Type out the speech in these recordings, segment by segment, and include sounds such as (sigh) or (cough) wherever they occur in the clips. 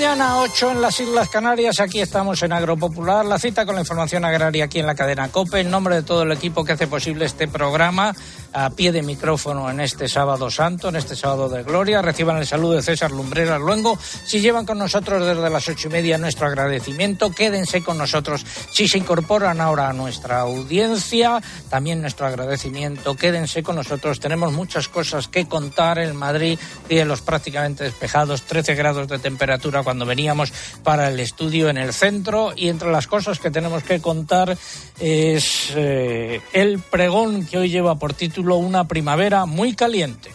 mañana, 8 en las Islas Canarias. Aquí estamos en Agropopular. La cita con la información agraria aquí en la cadena COPE. En nombre de todo el equipo que hace posible este programa, a pie de micrófono en este sábado santo, en este sábado de gloria. Reciban el saludo de César Lumbreras Luengo. Si llevan con nosotros desde las ocho y media nuestro agradecimiento, quédense con nosotros. Si se incorporan ahora a nuestra audiencia, también nuestro agradecimiento. Quédense con nosotros. Tenemos muchas cosas que contar. En Madrid, cielos prácticamente despejados, 13 grados de temperatura cuando veníamos para el estudio en el centro y entre las cosas que tenemos que contar es eh, el pregón que hoy lleva por título Una primavera muy caliente.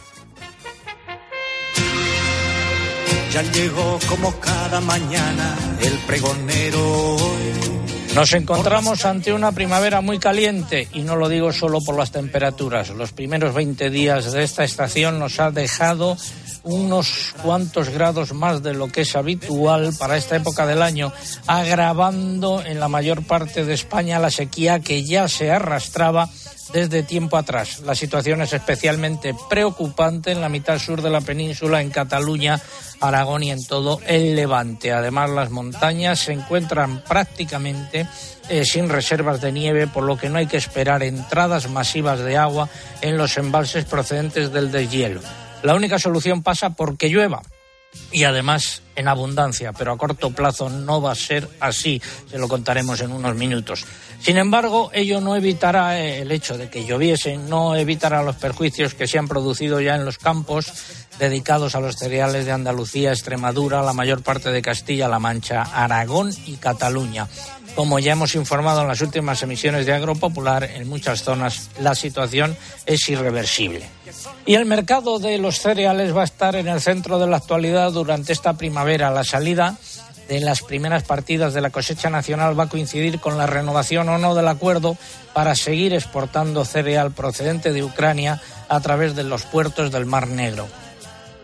Ya llegó como cada mañana el pregonero Nos encontramos ante una primavera muy caliente y no lo digo solo por las temperaturas. Los primeros 20 días de esta estación nos ha dejado unos cuantos grados más de lo que es habitual para esta época del año, agravando en la mayor parte de España la sequía que ya se arrastraba desde tiempo atrás. La situación es especialmente preocupante en la mitad sur de la península, en Cataluña, Aragón y en todo el Levante. Además, las montañas se encuentran prácticamente eh, sin reservas de nieve, por lo que no hay que esperar entradas masivas de agua en los embalses procedentes del deshielo. La única solución pasa por que llueva y además en abundancia, pero a corto plazo no va a ser así, se lo contaremos en unos minutos. Sin embargo, ello no evitará eh, el hecho de que lloviese, no evitará los perjuicios que se han producido ya en los campos dedicados a los cereales de Andalucía, Extremadura, la mayor parte de Castilla-La Mancha, Aragón y Cataluña. Como ya hemos informado en las últimas emisiones de Agropopular, en muchas zonas la situación es irreversible. Y el mercado de los cereales va a estar en el centro de la actualidad durante esta primavera. La salida de las primeras partidas de la cosecha nacional va a coincidir con la renovación o no del acuerdo para seguir exportando cereal procedente de Ucrania a través de los puertos del Mar Negro.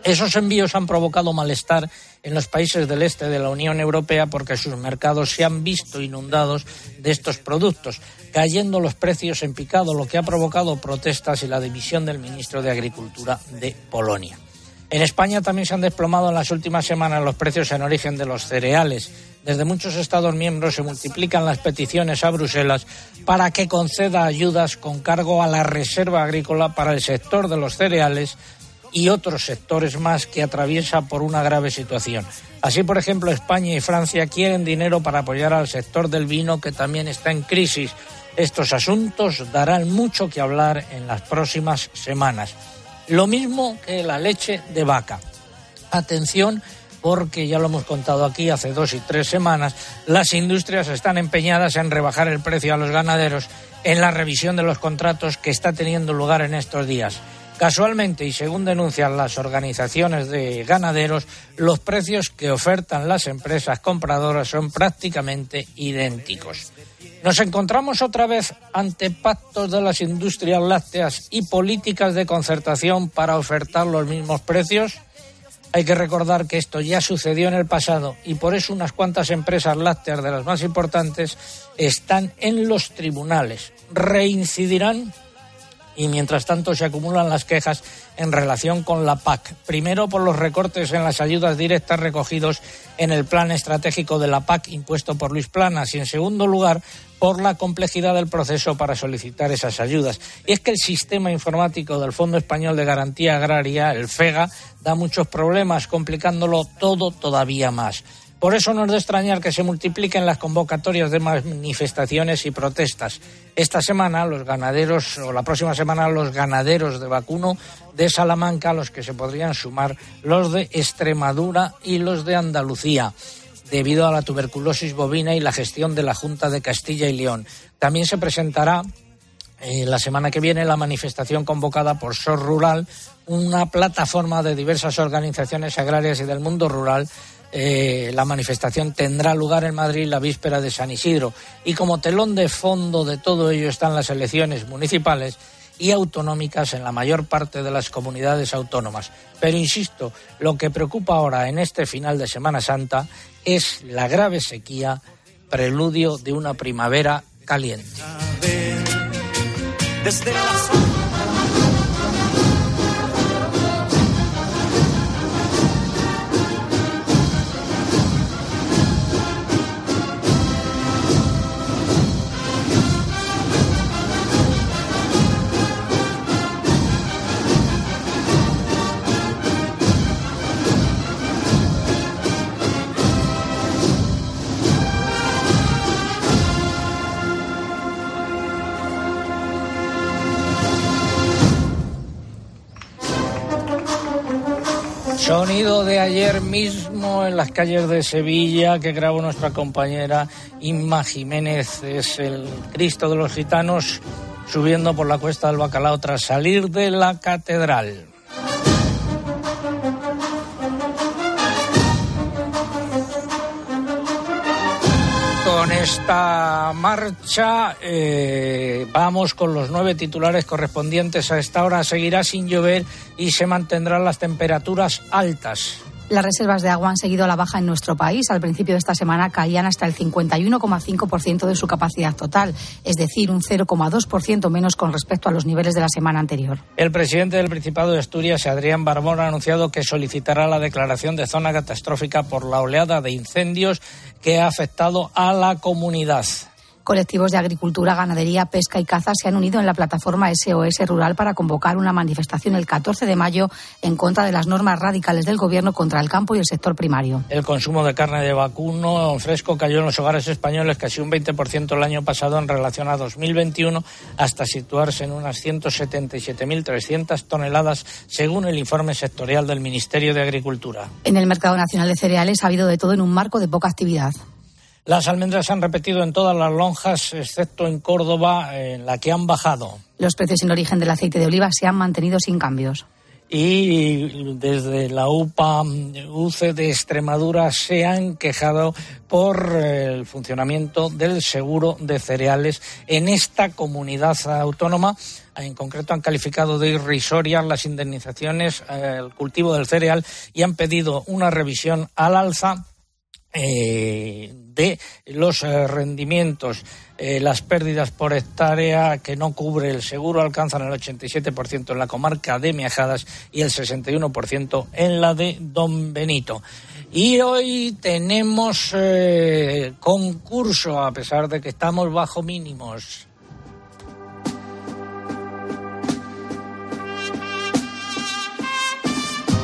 Esos envíos han provocado malestar en los países del este de la Unión Europea porque sus mercados se han visto inundados de estos productos, cayendo los precios en picado, lo que ha provocado protestas y la dimisión del ministro de Agricultura de Polonia. En España también se han desplomado en las últimas semanas los precios en origen de los cereales. Desde muchos Estados miembros se multiplican las peticiones a Bruselas para que conceda ayudas con cargo a la reserva agrícola para el sector de los cereales y otros sectores más que atraviesa por una grave situación. Así, por ejemplo, España y Francia quieren dinero para apoyar al sector del vino que también está en crisis. Estos asuntos darán mucho que hablar en las próximas semanas. Lo mismo que la leche de vaca. Atención porque ya lo hemos contado aquí hace dos y tres semanas, las industrias están empeñadas en rebajar el precio a los ganaderos en la revisión de los contratos que está teniendo lugar en estos días. Casualmente, y según denuncian las organizaciones de ganaderos, los precios que ofertan las empresas compradoras son prácticamente idénticos. Nos encontramos otra vez ante pactos de las industrias lácteas y políticas de concertación para ofertar los mismos precios. Hay que recordar que esto ya sucedió en el pasado y por eso unas cuantas empresas lácteas de las más importantes están en los tribunales. ¿Reincidirán? Y mientras tanto se acumulan las quejas en relación con la PAC. Primero por los recortes en las ayudas directas recogidos en el plan estratégico de la PAC impuesto por Luis Planas y en segundo lugar por la complejidad del proceso para solicitar esas ayudas. Y es que el sistema informático del Fondo Español de Garantía Agraria, el FEGA, da muchos problemas, complicándolo todo todavía más. Por eso no es de extrañar que se multipliquen las convocatorias de manifestaciones y protestas. Esta semana los ganaderos, o la próxima semana los ganaderos de vacuno de Salamanca, a los que se podrían sumar los de Extremadura y los de Andalucía debido a la tuberculosis bovina y la gestión de la Junta de Castilla y León. También se presentará eh, la semana que viene la manifestación convocada por SOR Rural, una plataforma de diversas organizaciones agrarias y del mundo rural eh, la manifestación tendrá lugar en Madrid la víspera de San Isidro y como telón de fondo de todo ello están las elecciones municipales y autonómicas en la mayor parte de las comunidades autónomas. Pero insisto, lo que preocupa ahora en este final de Semana Santa es la grave sequía, preludio de una primavera caliente. Sonido de ayer mismo en las calles de Sevilla que grabó nuestra compañera Inma Jiménez. Es el Cristo de los Gitanos subiendo por la cuesta del Bacalao tras salir de la catedral. Esta marcha eh, vamos con los nueve titulares correspondientes a esta hora. Seguirá sin llover y se mantendrán las temperaturas altas. Las reservas de agua han seguido a la baja en nuestro país. Al principio de esta semana caían hasta el 51,5% de su capacidad total, es decir, un 0,2% menos con respecto a los niveles de la semana anterior. El presidente del Principado de Asturias, Adrián Barbón, ha anunciado que solicitará la declaración de zona catastrófica por la oleada de incendios que ha afectado a la comunidad. Colectivos de agricultura, ganadería, pesca y caza se han unido en la plataforma SOS Rural para convocar una manifestación el 14 de mayo en contra de las normas radicales del Gobierno contra el campo y el sector primario. El consumo de carne de vacuno fresco cayó en los hogares españoles casi un 20% el año pasado en relación a 2021, hasta situarse en unas 177.300 toneladas, según el informe sectorial del Ministerio de Agricultura. En el mercado nacional de cereales ha habido de todo en un marco de poca actividad. Las almendras se han repetido en todas las lonjas, excepto en Córdoba, en la que han bajado. Los precios en origen del aceite de oliva se han mantenido sin cambios. Y desde la UPA UCE de Extremadura se han quejado por el funcionamiento del seguro de cereales en esta comunidad autónoma. En concreto han calificado de irrisorias las indemnizaciones al cultivo del cereal y han pedido una revisión al alza eh, de los eh, rendimientos. Eh, las pérdidas por hectárea que no cubre el seguro alcanzan el 87% en la comarca de Miajadas y el 61% en la de Don Benito. Y hoy tenemos concurso, a pesar de que estamos bajo mínimos.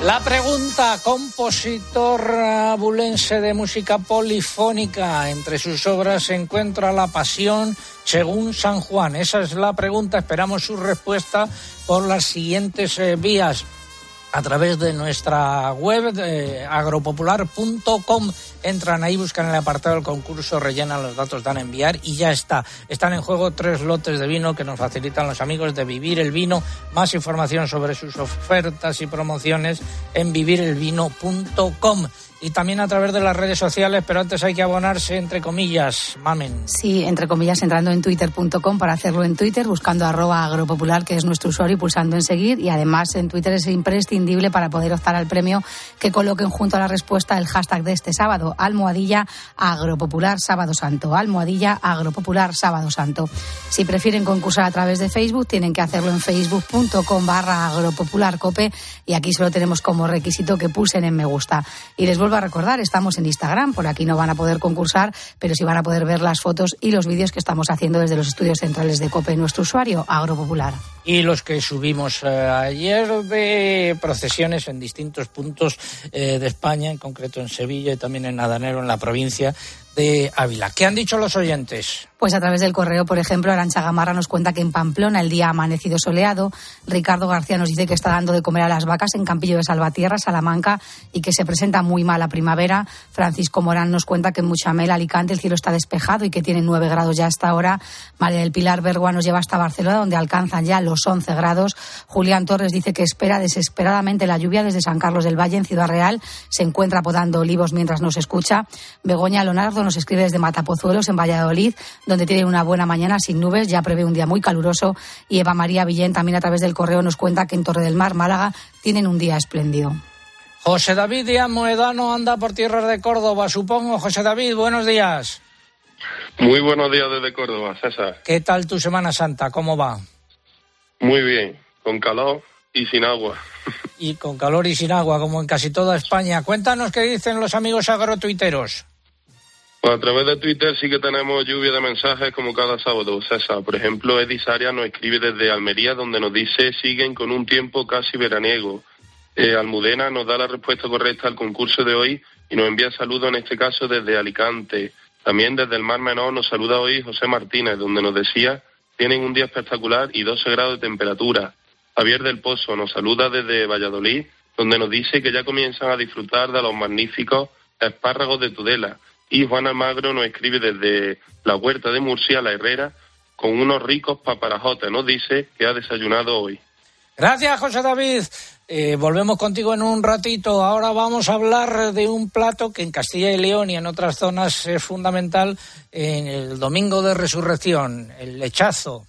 La pregunta, compositor abulense de música polifónica, entre sus obras se encuentra La Pasión según San Juan. Esa es la pregunta, esperamos su respuesta por las siguientes eh, vías a través de nuestra web de agropopular.com. Entran ahí, buscan el apartado del concurso, rellenan los datos, dan a enviar y ya está. Están en juego tres lotes de vino que nos facilitan los amigos de Vivir el Vino. Más información sobre sus ofertas y promociones en vivirelvino.com y también a través de las redes sociales, pero antes hay que abonarse entre comillas, mamen. Sí, entre comillas, entrando en twitter.com para hacerlo en Twitter, buscando arroba agropopular, que es nuestro usuario, y pulsando en seguir. Y además en Twitter es imprescindible para poder optar al premio que coloquen junto a la respuesta el hashtag de este sábado, almohadilla agropopular sábado santo, almohadilla agropopular sábado santo. Si prefieren concursar a través de Facebook, tienen que hacerlo en facebook.com barra agropopularcope y aquí solo tenemos como requisito que pulsen en me gusta. Y les vuelvo a recordar, estamos en Instagram, por aquí no van a poder concursar, pero sí van a poder ver las fotos y los vídeos que estamos haciendo desde los estudios centrales de COPE, nuestro usuario, Agropopular. Y los que subimos eh, ayer de procesiones en distintos puntos eh, de España, en concreto en Sevilla y también en Nadanero, en la provincia de Ávila. ¿Qué han dicho los oyentes? Pues a través del correo, por ejemplo, Arancha Gamarra nos cuenta que en Pamplona el día ha amanecido soleado. Ricardo García nos dice que está dando de comer a las vacas en Campillo de Salvatierra, Salamanca, y que se presenta muy mala primavera. Francisco Morán nos cuenta que en Muchamel, Alicante, el cielo está despejado y que tiene nueve grados ya hasta ahora. María del Pilar Bergua nos lleva hasta Barcelona, donde alcanzan ya los once grados. Julián Torres dice que espera desesperadamente la lluvia desde San Carlos del Valle, en Ciudad Real. Se encuentra podando olivos mientras nos escucha. Begoña Leonardo nos escribe desde Matapozuelos, en Valladolid donde tiene una buena mañana sin nubes, ya prevé un día muy caluroso. Y Eva María Villén también a través del correo nos cuenta que en Torre del Mar, Málaga, tienen un día espléndido. José David Díaz Moedano anda por tierras de Córdoba, supongo. José David, buenos días. Muy buenos días desde Córdoba, César. ¿Qué tal tu Semana Santa? ¿Cómo va? Muy bien, con calor y sin agua. Y con calor y sin agua, como en casi toda España. Cuéntanos qué dicen los amigos agrotuiteros. Pues a través de Twitter sí que tenemos lluvia de mensajes como cada sábado, César. Por ejemplo, Edisaria nos escribe desde Almería donde nos dice siguen con un tiempo casi veraniego. Eh, Almudena nos da la respuesta correcta al concurso de hoy y nos envía saludos en este caso desde Alicante. También desde el Mar Menor nos saluda hoy José Martínez donde nos decía tienen un día espectacular y 12 grados de temperatura. Javier del Pozo nos saluda desde Valladolid donde nos dice que ya comienzan a disfrutar de los magníficos espárragos de Tudela. Y Juan Almagro nos escribe desde la huerta de Murcia, la Herrera, con unos ricos paparajotes. Nos dice que ha desayunado hoy. Gracias, José David. Eh, volvemos contigo en un ratito. Ahora vamos a hablar de un plato que en Castilla y León y en otras zonas es fundamental en el Domingo de Resurrección, el lechazo.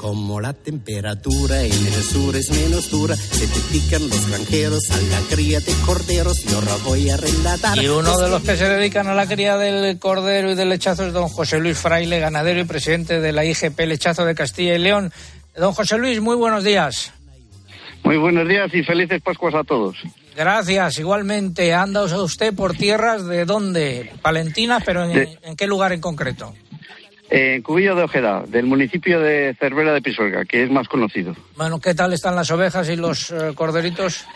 Como la temperatura en el sur es menos dura, se te pican los granjeros a la cría de corderos y ahora voy a relatar. Y uno de los que se dedican a la cría del cordero y del lechazo es don José Luis Fraile, ganadero y presidente de la IGP Lechazo de Castilla y León. Don José Luis, muy buenos días. Muy buenos días y felices Pascuas a todos. Gracias, igualmente. ¿Anda usted por tierras de dónde? Palentinas, pero en, De- ¿en qué lugar en concreto? En Cubillo de Ojeda, del municipio de Cervera de Pisuerga, que es más conocido. Bueno, ¿qué tal están las ovejas y los eh, corderitos?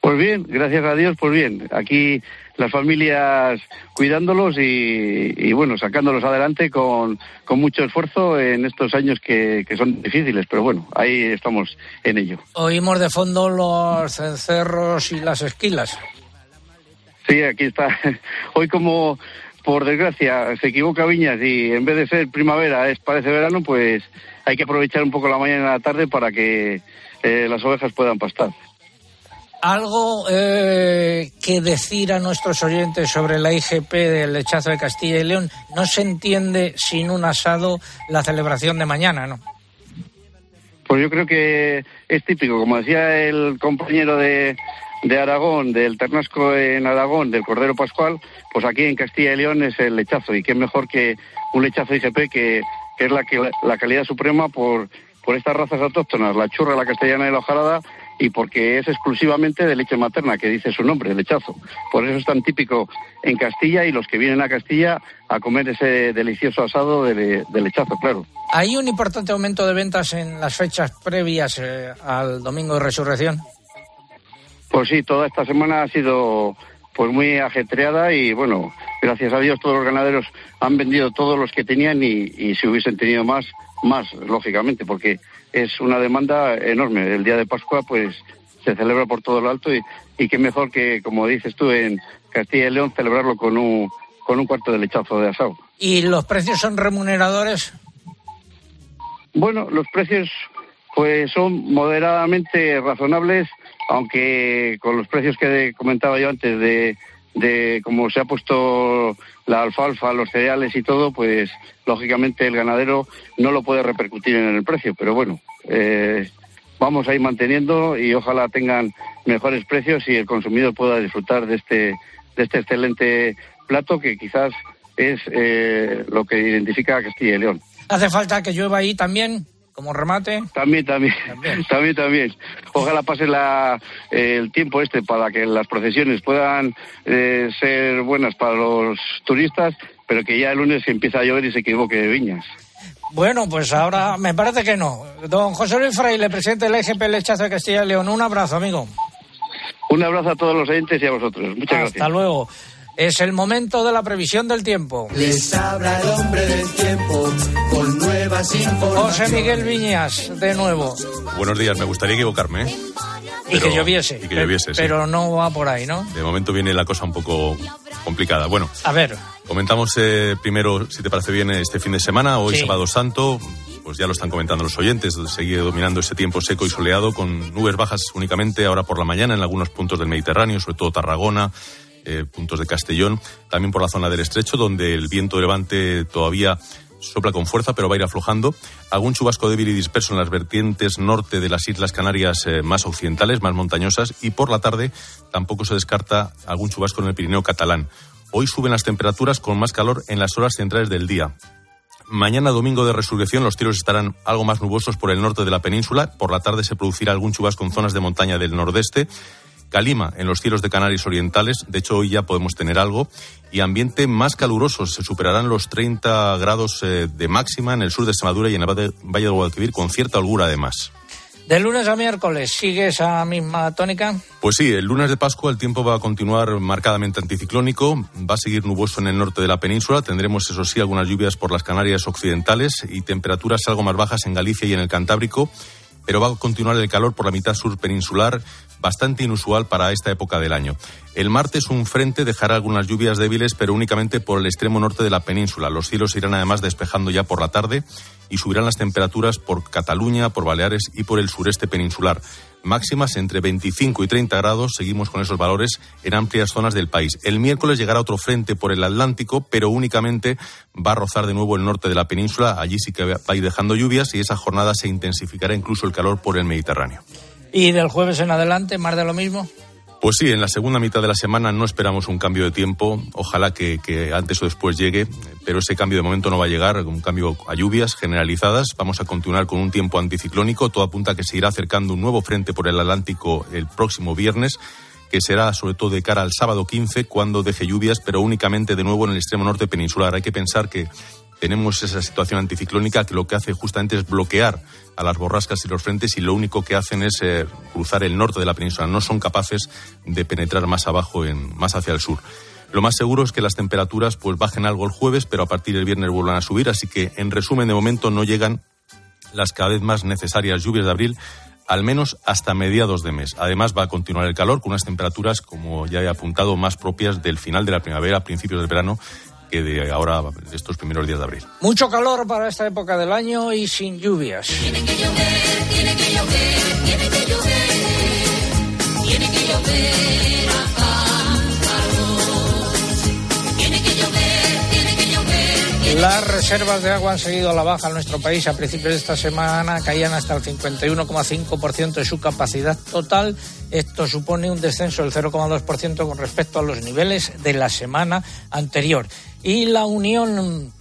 Pues bien, gracias a Dios, pues bien. Aquí las familias cuidándolos y, y, bueno, sacándolos adelante con, con mucho esfuerzo en estos años que, que son difíciles, pero bueno, ahí estamos en ello. Oímos de fondo los cencerros y las esquilas. Sí, aquí está. (laughs) Hoy como por desgracia se equivoca Viñas y en vez de ser primavera es parece verano, pues hay que aprovechar un poco la mañana y la tarde para que eh, las ovejas puedan pastar. ¿Algo eh, que decir a nuestros oyentes sobre la IGP del lechazo de Castilla y León? No se entiende sin un asado la celebración de mañana, ¿no? Pues yo creo que es típico, como decía el compañero de, de Aragón, del Ternasco en Aragón, del Cordero Pascual, pues aquí en Castilla y León es el lechazo. Y qué mejor que un lechazo IGP que, que es la, que, la calidad suprema por, por estas razas autóctonas, la churra, la castellana y la hojarada, y porque es exclusivamente de leche materna, que dice su nombre, lechazo. Por eso es tan típico en Castilla y los que vienen a Castilla a comer ese delicioso asado de, de lechazo, claro. ¿Hay un importante aumento de ventas en las fechas previas eh, al Domingo de Resurrección? Pues sí, toda esta semana ha sido pues muy ajetreada y bueno, gracias a Dios todos los ganaderos han vendido todos los que tenían y, y si hubiesen tenido más, más, lógicamente, porque es una demanda enorme. El día de Pascua pues se celebra por todo lo alto y, y qué mejor que, como dices tú, en Castilla y León celebrarlo con un, con un cuarto de lechazo de asado. ¿Y los precios son remuneradores? Bueno, los precios pues son moderadamente razonables, aunque con los precios que comentaba yo antes de, de cómo se ha puesto la alfalfa, los cereales y todo, pues lógicamente el ganadero no lo puede repercutir en el precio, pero bueno, eh, vamos a ir manteniendo y ojalá tengan mejores precios y el consumidor pueda disfrutar de este, de este excelente plato que quizás es eh, lo que identifica a Castilla y León. ¿Hace falta que llueva ahí también, como remate? También, también, También. (laughs) también, también. Ojalá pase la, eh, el tiempo este para que las procesiones puedan eh, ser buenas para los turistas, pero que ya el lunes empieza a llover y se equivoque de viñas. Bueno, pues ahora me parece que no. Don José Luis Fraile, presidente del IGP Lechazo de Castilla y León, un abrazo, amigo. Un abrazo a todos los oyentes y a vosotros. Muchas Hasta gracias. luego. Es el momento de la previsión del tiempo. Les habla el hombre del tiempo con nuevas. José Miguel Viñas, de nuevo. Buenos días, me gustaría equivocarme. ¿eh? Y que lloviese. y que lloviese, sí. Pero no va por ahí, ¿no? De momento viene la cosa un poco complicada. Bueno, A ver, comentamos eh, primero, si te parece bien, este fin de semana, hoy Sí. sábado santo, pues ya lo están comentando los oyentes, sigue dominando ese tiempo seco y soleado con nubes bajas únicamente ahora por la mañana en algunos puntos del Mediterráneo, sobre todo Tarragona, eh, puntos de Castellón, también por la zona del estrecho, donde el viento de levante todavía sopla con fuerza, pero va a ir aflojando. Algún chubasco débil y disperso en las vertientes norte de las Islas Canarias eh, más occidentales, más montañosas, y por la tarde tampoco se descarta algún chubasco en el Pirineo catalán. Hoy suben las temperaturas con más calor en las horas centrales del día. Mañana domingo de resurrección los cielos estarán algo más nubosos por el norte de la península. Por la tarde se producirá algún chubasco en zonas de montaña del nordeste. Calima en los cielos de Canarias orientales, de hecho hoy ya podemos tener algo, y ambiente más caluroso, se superarán los 30 grados eh, de máxima en el sur de Extremadura y en el Valle del Guadalquivir, con cierta holgura además. de lunes a miércoles, ¿sigue esa misma tónica? Pues sí, el lunes de Pascua el tiempo va a continuar marcadamente anticiclónico, va a seguir nuboso en el norte de la península, tendremos eso sí algunas lluvias por las Canarias occidentales y temperaturas algo más bajas en Galicia y en el Cantábrico, pero va a continuar el calor por la mitad sur peninsular, bastante inusual para esta época del año. El martes un frente dejará algunas lluvias débiles, pero únicamente por el extremo norte de la península. Los cielos irán además despejando ya por la tarde y subirán las temperaturas por Cataluña, por Baleares y por el sureste peninsular. Máximas entre 25 y 30 grados, seguimos con esos valores en amplias zonas del país. El miércoles llegará otro frente por el Atlántico, pero únicamente va a rozar de nuevo el norte de la península. Allí sí que va a ir dejando lluvias y esa jornada se intensificará incluso el calor por el Mediterráneo. ¿Y del jueves en adelante, más de lo mismo? Pues sí, en la segunda mitad de la semana no esperamos un cambio de tiempo. Ojalá que, antes o después llegue, pero ese cambio de momento no va a llegar. Un cambio a lluvias generalizadas. Vamos a continuar con un tiempo anticiclónico. Todo apunta a que se irá acercando un nuevo frente por el Atlántico el próximo viernes que será sobre todo de cara al sábado 15, cuando deje lluvias, pero únicamente de nuevo en el extremo norte peninsular. Hay que pensar que tenemos esa situación anticiclónica que lo que hace justamente es bloquear a las borrascas y los frentes y lo único que hacen es eh, cruzar el norte de la península. No son capaces de penetrar más abajo, en, más hacia el sur. Lo más seguro es que las temperaturas pues bajen algo el jueves, pero a partir del viernes vuelvan a subir. Así que, en resumen, de momento no llegan las cada vez más necesarias lluvias de abril, al menos hasta mediados de mes. Además, va a continuar el calor con unas temperaturas, como ya he apuntado, más propias del final de la primavera, principios del verano que de ahora, estos primeros días de abril. Mucho calor para esta época del año y sin lluvias. Tiene que llover, tiene que llover, tiene que llover, tiene que llover. Las reservas de agua han seguido a la baja en nuestro país. A principios de esta semana caían hasta el 51,5% de su capacidad total. Esto supone un descenso del 0,2% con respecto a los niveles de la semana anterior. Y la Unión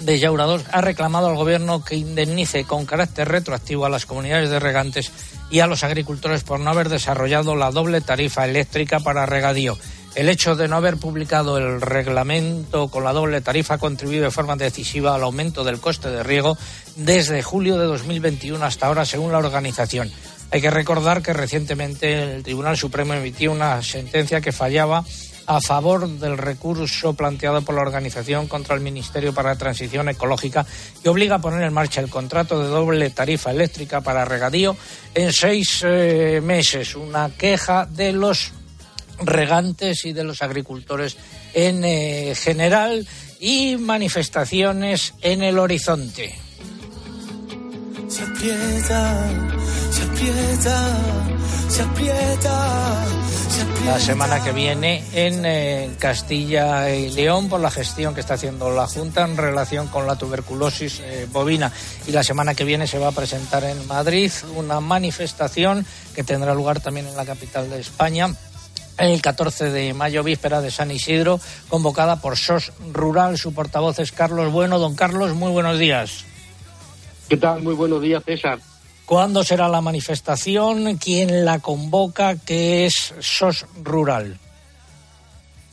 de Yaurados ha reclamado al Gobierno que indemnice con carácter retroactivo a las comunidades de regantes y a los agricultores por no haber desarrollado la doble tarifa eléctrica para regadío. El hecho de no haber publicado el reglamento con la doble tarifa ha contribuido de forma decisiva al aumento del coste de riego desde julio de 2021 hasta ahora, según la organización. Hay que recordar que recientemente el Tribunal Supremo emitió una sentencia que fallaba a favor del recurso planteado por la organización contra el Ministerio para la Transición Ecológica que obliga a poner en marcha el contrato de doble tarifa eléctrica para regadío en seis eh, meses. Una queja de los regantes y de los agricultores en eh, general y manifestaciones en el horizonte. Se aprieta, se aprieta, se aprieta, La semana que viene en eh, Castilla y León por la gestión que está haciendo la Junta en relación con la tuberculosis eh, bovina. Y la semana que viene se va a presentar en Madrid una manifestación que tendrá lugar también en la capital de España el 14 de mayo, víspera de San Isidro, convocada por SOS Rural. Su portavoz es Carlos Bueno. Don Carlos, muy buenos días. ¿Qué tal? Muy buenos días, César. ¿Cuándo será la manifestación? ¿Quién la convoca? ¿Qué es SOS Rural?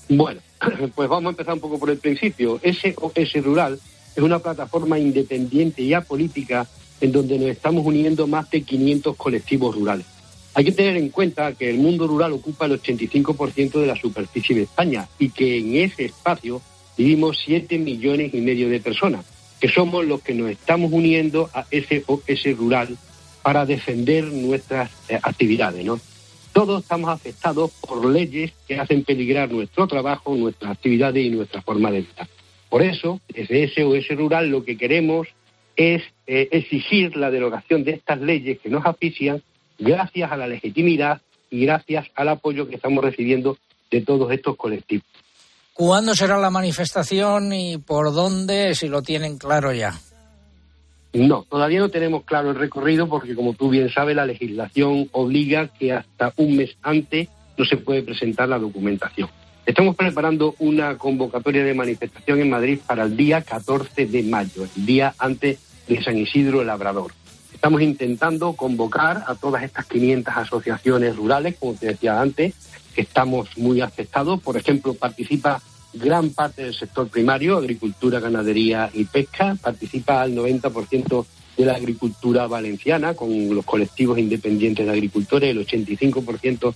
Bueno, (clears throat) pues vamos a empezar un poco por el principio. SOS Rural es una plataforma independiente y apolítica en donde nos estamos uniendo más de 500 colectivos rurales. Hay que tener en cuenta que el mundo rural ocupa el 85% de la superficie de España y que en ese espacio vivimos 7 millones y medio de personas, que somos los que nos estamos uniendo a ese rural para defender nuestras eh, actividades. Todos estamos afectados por leyes que hacen peligrar nuestro trabajo, nuestras actividades y nuestra forma de vida. Por eso, desde ese rural lo que queremos es eh, exigir la derogación de estas leyes que nos asfixian gracias a la legitimidad y gracias al apoyo que estamos recibiendo de todos estos colectivos. ¿Cuándo será la manifestación y por dónde, si lo tienen claro ya? No, todavía no tenemos claro el recorrido porque, como tú bien sabes, la legislación obliga que hasta un mes antes no se puede presentar la documentación. Estamos preparando una convocatoria de manifestación en Madrid para el día 14 de mayo, el día antes de San Isidro el Labrador. Estamos intentando convocar a todas estas 500 asociaciones rurales, como te decía antes, estamos muy afectados. Por ejemplo, participa gran parte del sector primario, agricultura, ganadería y pesca. Participa el 90% de la agricultura valenciana con los colectivos independientes de agricultores, el 85%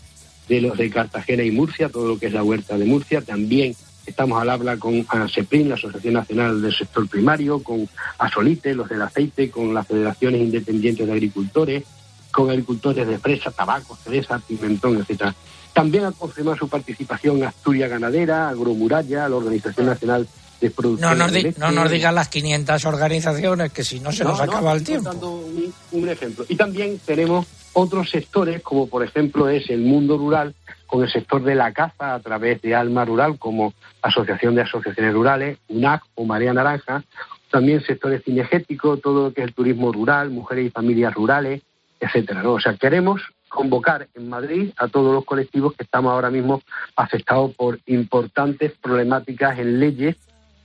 de los de Cartagena y Murcia, todo lo que es la huerta de Murcia. También Estamos al habla con ASEPRIN, la Asociación Nacional del Sector Primario, con ASOLITE, los del aceite, con las federaciones independientes de agricultores, con agricultores de fresa, tabaco, cereza, pimentón, etcétera. También ha confirmado su participación Asturias Ganadera, Agromuralla, la Organización Nacional de Producción. No nos, no nos digan las 500 organizaciones, que si no se nos acaba el tiempo. Un, un ejemplo. Y también tenemos otros sectores, como por ejemplo es el mundo rural, con el sector de la caza a través de Alma Rural, como Asociación de Asociaciones Rurales, UNAC o María Naranja, también sectores cinegéticos, todo lo que es el turismo rural, mujeres y familias rurales, etcétera. O sea, queremos convocar en Madrid a todos los colectivos que estamos ahora mismo afectados por importantes problemáticas en leyes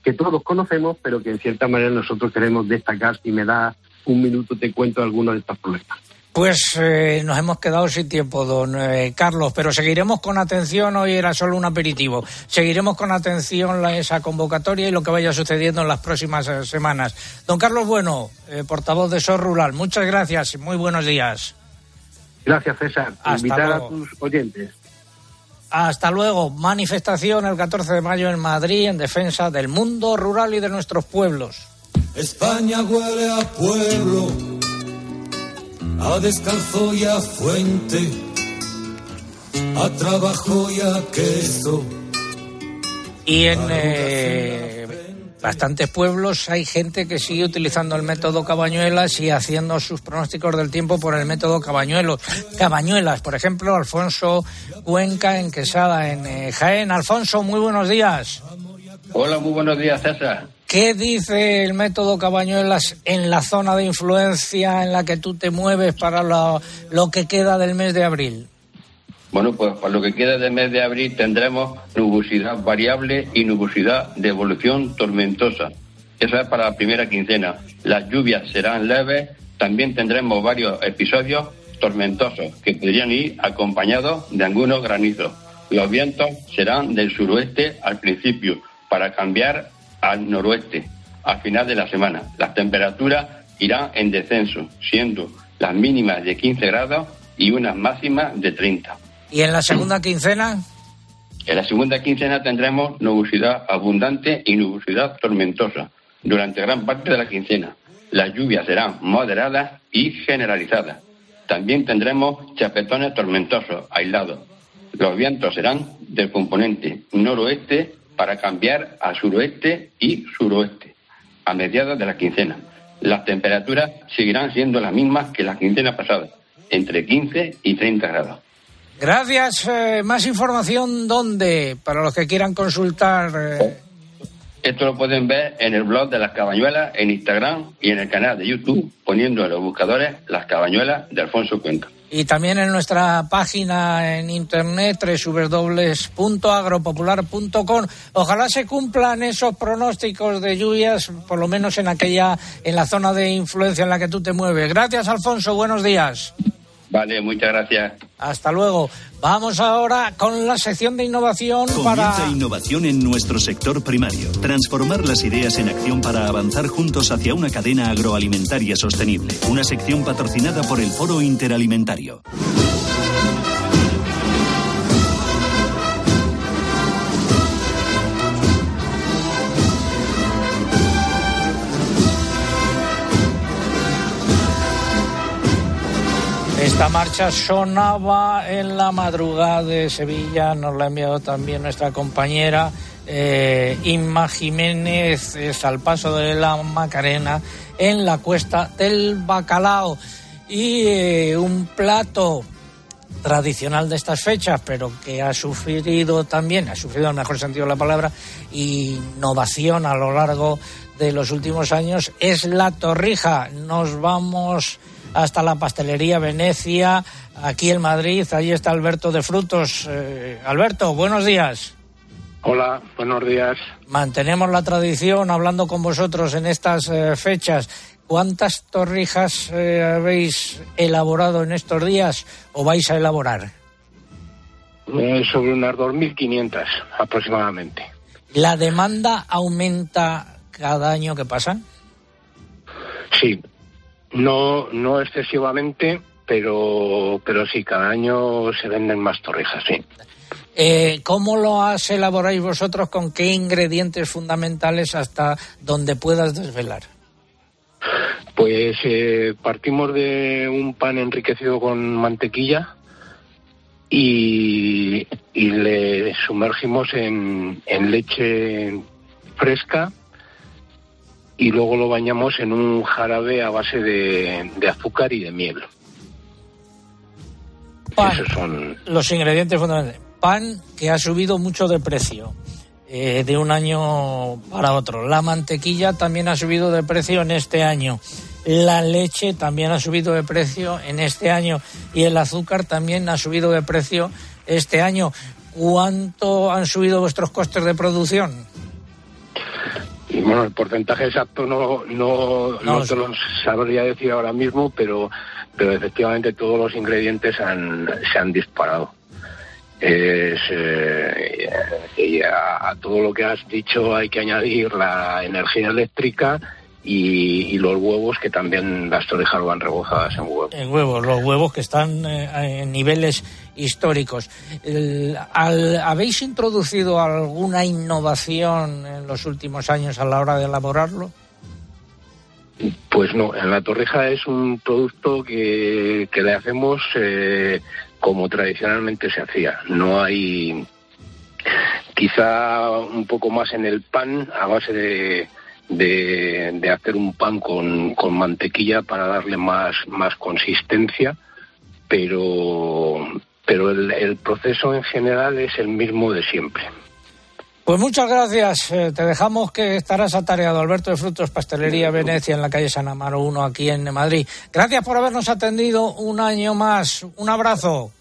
que todos conocemos, pero que en cierta manera nosotros queremos destacar. Si me da un minuto, te cuento algunos de estos problemas. Pues eh, nos hemos quedado sin tiempo, don eh, Carlos, pero seguiremos con atención, hoy era solo un aperitivo, seguiremos con atención esa convocatoria y lo que vaya sucediendo en las próximas eh, semanas. Don Carlos Bueno, portavoz de SOR Rural, muchas gracias y muy buenos días. Gracias, César. Invitar a tus oyentes. Hasta luego. Manifestación el 14 de mayo en Madrid en defensa del mundo rural y de nuestros pueblos. España huele a pueblo a descalzo y a fuente, a trabajo y a queso. Y en eh, bastantes pueblos hay gente que sigue utilizando el método Cabañuelas y haciendo sus pronósticos del tiempo por el método Cabañuelos. Cabañuelas, por ejemplo, Alfonso Cuenca en Quesada, en eh, Jaén. Alfonso, muy buenos días. Hola, muy buenos días, César. ¿Qué dice el método Cabañuelas en la zona de influencia en la que tú te mueves para lo, que queda del mes de abril? Bueno, pues para lo que queda del mes de abril tendremos nubosidad variable y nubosidad de evolución tormentosa. Eso es para la primera quincena. Las lluvias serán leves. También tendremos varios episodios tormentosos que podrían ir acompañados de algunos granizos. Los vientos serán del suroeste al principio para cambiar al noroeste al final de la semana. Las temperaturas irán en descenso, siendo las mínimas de 15 grados y unas máximas de 30. ¿Y en la segunda quincena? En la segunda quincena tendremos nubosidad abundante y nubosidad tormentosa durante gran parte de la quincena. Las lluvias serán moderadas y generalizadas. También tendremos chapetones tormentosos aislados. Los vientos serán del componente noroeste para cambiar a suroeste y suroeste a mediados de la quincena. Las temperaturas seguirán siendo las mismas que la quincena pasada, entre 15 y 30 grados. Gracias. Eh, más información, ¿dónde? Para los que quieran consultar. Eh. Esto lo pueden ver en el blog de las cabañuelas, en Instagram y en el canal de YouTube, poniendo en los buscadores las cabañuelas de Alfonso Cuenca y también en nuestra página en internet www.agropopular.com. Ojalá se cumplan esos pronósticos de lluvias, por lo menos en aquella, en la zona de influencia en la que tú te mueves. Gracias, Alfonso. Buenos días. Vale, muchas gracias. Hasta luego. Vamos ahora con la sección de innovación Comienza para... innovación en nuestro sector primario. Transformar las ideas en acción para avanzar juntos hacia una cadena agroalimentaria sostenible. Una sección patrocinada por el Foro Interalimentario. Esta marcha sonaba en la madrugada de Sevilla, nos la ha enviado también nuestra compañera eh, Inma Jiménez, es al paso de la Macarena en la cuesta del Bacalao. Y eh, un plato tradicional de estas fechas, pero que ha sufrido también, ha sufrido en el mejor sentido de la palabra, innovación a lo largo de los últimos años, es la torrija. Nos vamos hasta la pastelería Venecia, aquí en Madrid. Allí está Alberto de Frutos. Eh, Alberto, buenos días. Hola, buenos días. Mantenemos la tradición hablando con vosotros en estas eh, fechas. ¿Cuántas torrijas eh, habéis elaborado en estos días o vais a elaborar? sobre unas 2.500 aproximadamente. ¿La demanda aumenta cada año que pasa? Sí, no, no excesivamente, pero, pero sí, cada año se venden más torrijas, sí. Eh, ¿Cómo lo has elaboráis vosotros? ¿Con qué ingredientes fundamentales hasta donde puedas desvelar? Pues eh, partimos de un pan enriquecido con mantequilla y, y le sumergimos en, en leche fresca y luego lo bañamos en un jarabe a base de, de azúcar y de miel. Pan, Esos son los ingredientes fundamentales. Pan que ha subido mucho de precio eh, de un año para otro. La mantequilla también ha subido de precio en este año. La leche también ha subido de precio en este año. Y el azúcar también ha subido de precio este año. ¿Cuánto han subido vuestros costes de producción? Y bueno, el porcentaje exacto no, no, no No, te lo sabría decir ahora mismo, pero, pero efectivamente todos los ingredientes han, se han disparado. Es, eh, y a, a todo lo que has dicho hay que añadir la energía eléctrica y, y los huevos, que también las torrijas van rebozadas en huevos. En huevos, los huevos que están eh, en niveles históricos. El- al- ¿Habéis introducido alguna innovación en los últimos años a la hora de elaborarlo? Pues no, en la torrija es un producto que, que le hacemos eh, como tradicionalmente se hacía. No hay quizá un poco más en el pan a base de, de, de hacer un pan con, con mantequilla para darle más, más consistencia, pero, pero el, el proceso en general es el mismo de siempre. Pues muchas gracias. Eh, te dejamos que estarás atareado. Alberto de Frutos, Pastelería Venecia, en la calle San Amaro 1, aquí en Madrid. Gracias por habernos atendido un año más. Un abrazo.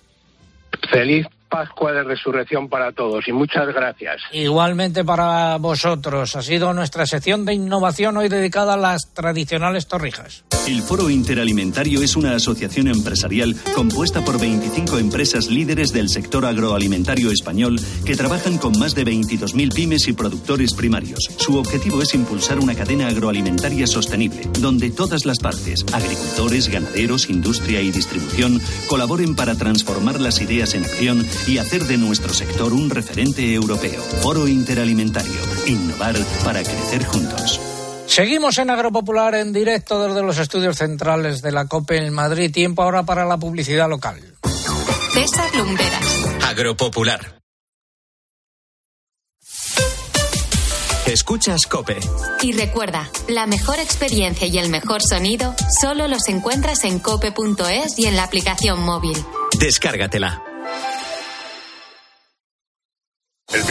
Feliz Pascua de Resurrección para todos y muchas gracias. Igualmente para vosotros. Ha sido nuestra sección de innovación hoy dedicada a las tradicionales torrijas. El Foro Interalimentario es una asociación empresarial compuesta por 25 empresas líderes del sector agroalimentario español que trabajan con más de 22.000 pymes y productores primarios. Su objetivo es impulsar una cadena agroalimentaria sostenible, donde todas las partes, agricultores, ganaderos, industria y distribución, colaboren para transformar las ideas en acción y hacer de nuestro sector un referente europeo. Foro Interalimentario. Innovar para crecer juntos. Seguimos en Agropopular en directo desde los estudios centrales de la COPE en Madrid. Tiempo ahora para la publicidad local. César Lumberas. Agropopular. Escuchas Cope. Y recuerda, la mejor experiencia y el mejor sonido solo los encuentras en cope.es y en la aplicación móvil. Descárgatela.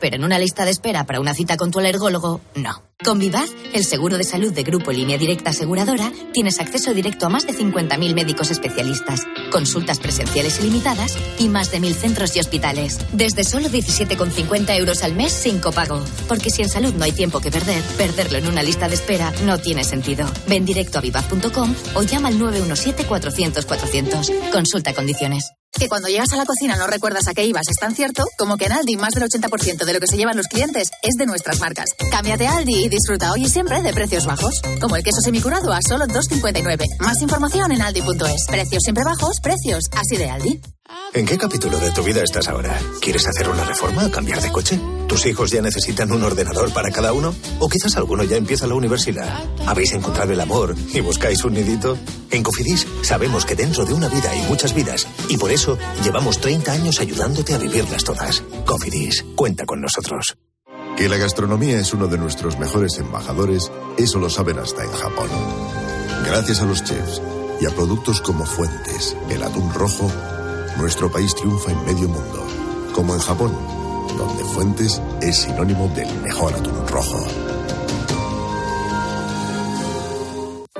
pero en una lista de espera para una cita con tu alergólogo, no. Con Vivaz, el seguro de salud de Grupo Línea Directa Aseguradora, tienes acceso directo a más de 50.000 médicos especialistas, consultas presenciales ilimitadas y más de 1.000 centros y hospitales. Desde solo 17,50 euros al mes sin copago. Porque si en salud no hay tiempo que perder, perderlo en una lista de espera no tiene sentido. Ven directo a vivaz.com o llama al 917-400-400. Consulta condiciones. Que cuando llegas a la cocina no recuerdas a qué ibas, es tan cierto como que en Aldi más del 80% de lo que se llevan los clientes es de nuestras marcas. Cámbiate a Aldi y disfruta hoy y siempre de precios bajos. Como el queso semicurado a solo 2,59. Más información en aldi.es. Precios siempre bajos, precios así de Aldi. ¿En qué capítulo de tu vida estás ahora? ¿Quieres hacer una reforma cambiar de coche? ¿Tus hijos ya necesitan un ordenador para cada uno? ¿O quizás alguno ya empieza la universidad? ¿Habéis encontrado el amor y buscáis un nidito? En Cofidis sabemos que dentro de una vida hay muchas vidas y por eso llevamos 30 años ayudándote a vivirlas todas. Cofidis, cuenta con nosotros. Que la gastronomía es uno de nuestros mejores embajadores, eso lo saben hasta en Japón. Gracias a los chefs y a productos como Fuentes, el atún rojo, nuestro país triunfa en medio mundo, como en Japón, donde Fuentes es sinónimo del mejor atún rojo.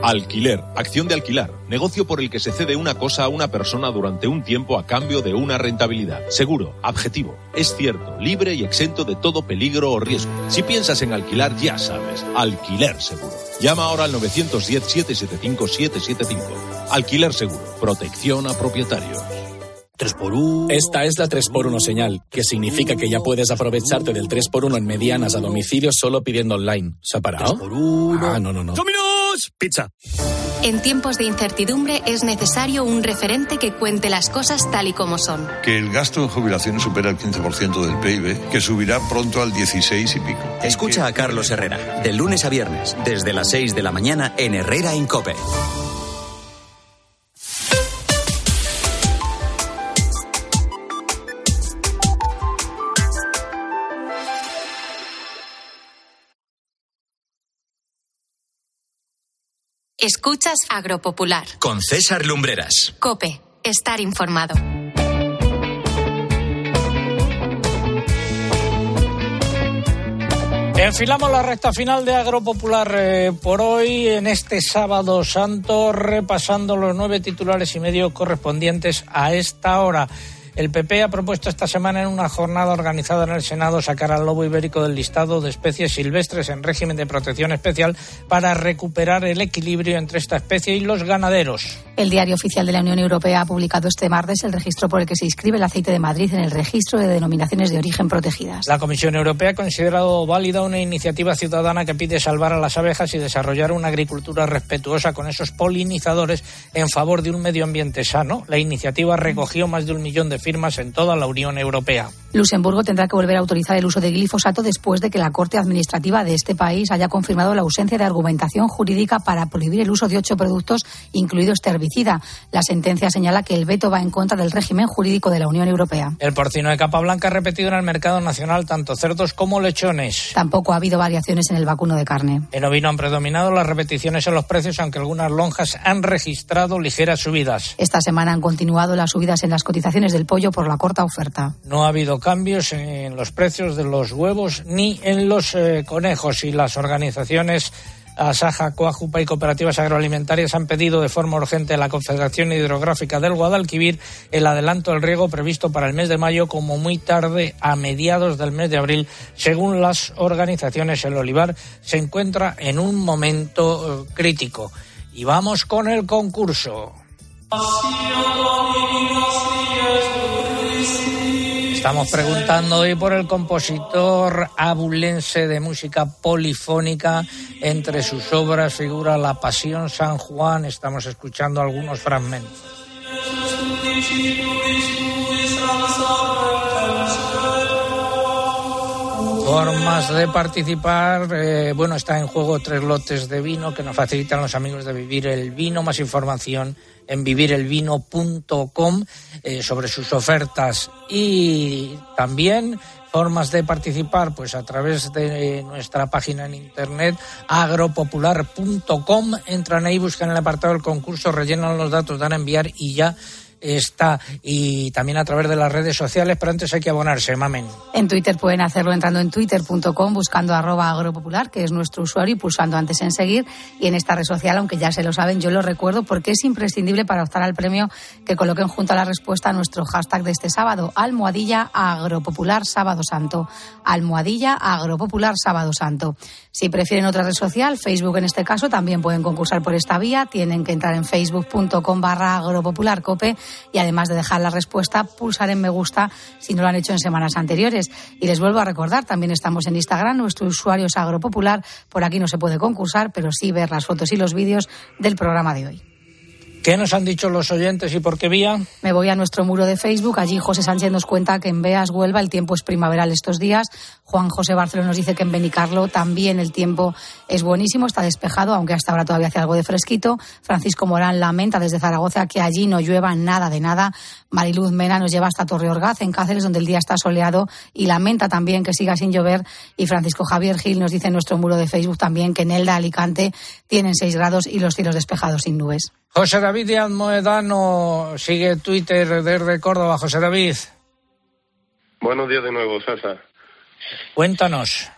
Alquiler, acción de alquilar, negocio por el que se cede una cosa a una persona durante un tiempo a cambio de una rentabilidad. Seguro, objetivo, es cierto, libre y exento de todo peligro o riesgo. Si piensas en alquilar, ya sabes, alquiler seguro. Llama ahora al 910-775-775. Alquiler seguro, protección a propietarios. 3x1. Esta es la 3x1 señal, que significa que ya puedes aprovecharte del 3x1 en medianas a domicilio solo pidiendo online. ¿Se ha parado? 3x1. Ah, no, no, no. ¡Dominos! Pizza. En tiempos de incertidumbre es necesario un referente que cuente las cosas tal y como son. Que el gasto en jubilaciones supera el 15% del PIB, que subirá pronto al 16 y pico. Escucha a Carlos Herrera, de lunes a viernes, desde las 6 de la mañana en Herrera Incope. Escuchas Agropopular. Con César Lumbreras. Cope, estar informado. Enfilamos la recta final de Agropopular eh, por hoy, en este sábado santo, repasando los nueve titulares y medio correspondientes a esta hora. El PP ha propuesto esta semana en una jornada organizada en el Senado sacar al lobo ibérico del listado de especies silvestres en régimen de protección especial para recuperar el equilibrio entre esta especie y los ganaderos. El Diario Oficial de la Unión Europea ha publicado este martes el registro por el que se inscribe el aceite de Madrid en el registro de denominaciones de origen protegidas. La Comisión Europea ha considerado válida una iniciativa ciudadana que pide salvar a las abejas y desarrollar una agricultura respetuosa con esos polinizadores en favor de un medio ambiente sano. La iniciativa recogió más de un millón de firmas en toda la Unión Europea. Luxemburgo tendrá que volver a autorizar el uso de glifosato después de que la Corte Administrativa de este país haya confirmado la ausencia de argumentación jurídica para prohibir el uso de ocho productos, incluido este herbicida. La sentencia señala que el veto va en contra del régimen jurídico de la Unión Europea. El porcino de capa blanca ha repetido en el mercado nacional tanto cerdos como lechones. Tampoco ha habido variaciones en el vacuno de carne. En ovino han predominado las repeticiones en los precios, aunque algunas lonjas han registrado ligeras subidas. Esta semana han continuado las subidas en las cotizaciones del pollo por la corta oferta. No ha habido cambios en los precios de los huevos ni en los eh, conejos y las organizaciones Asaja, Coajupa y cooperativas agroalimentarias han pedido de forma urgente a la Confederación Hidrográfica del Guadalquivir el adelanto del riego previsto para el mes de mayo como muy tarde a mediados del mes de abril. Según las organizaciones, el olivar se encuentra en un momento eh, crítico. Y vamos con el concurso. Estamos preguntando hoy por el compositor abulense de música polifónica. Entre sus obras figura La Pasión San Juan. Estamos escuchando algunos fragmentos. Formas de participar. eh, bueno, está en juego tres lotes de vino que nos facilitan los amigos de Vivir el Vino. Más información en vivirelvino.com eh, sobre sus ofertas y también formas de participar pues a través de nuestra página en internet agropopular.com entran ahí buscan el apartado del concurso rellenan los datos dan a enviar y ya está y también a través de las redes sociales pero antes hay que abonarse mamen En Twitter pueden hacerlo entrando en twitter.com buscando arroba agropopular, que es nuestro usuario, y pulsando antes en seguir. Y en esta red social, aunque ya se lo saben, yo lo recuerdo porque es imprescindible para optar al premio que coloquen junto a la respuesta nuestro hashtag de este sábado, almohadilla agropopular sábado santo. Almohadilla agropopular sábado santo. Si prefieren otra red social, Facebook en este caso, también pueden concursar por esta vía. Tienen que entrar en facebook.com barra agropopularcope y además de dejar la respuesta, pulsar en me gusta si no lo han hecho en semanas anteriores. Y les vuelvo a recordar, también estamos en Instagram, nuestro usuario es agropopular. Por aquí no se puede concursar, pero sí ver las fotos y los vídeos del programa de hoy. ¿Qué nos han dicho los oyentes y por qué vía? Me voy a nuestro muro de Facebook. Allí José Sánchez nos cuenta que en Beas, Huelva, el tiempo es primaveral estos días. Juan José Barceló nos dice que en Benicarlo también el tiempo es buenísimo, está despejado, aunque hasta ahora todavía hace algo de fresquito. Francisco Morán lamenta desde Zaragoza que allí no llueva nada de nada. Mariluz Mena nos lleva hasta Torreorgaz, en Cáceres, donde el día está soleado, y lamenta también que siga sin llover. Y Francisco Javier Gil nos dice en nuestro muro de Facebook también que en Elda, Alicante, tienen 6 grados y los cielos despejados sin nubes. José David Díaz Moedano sigue Twitter desde Córdoba. José David, Buenos días de nuevo, César. cuéntanos.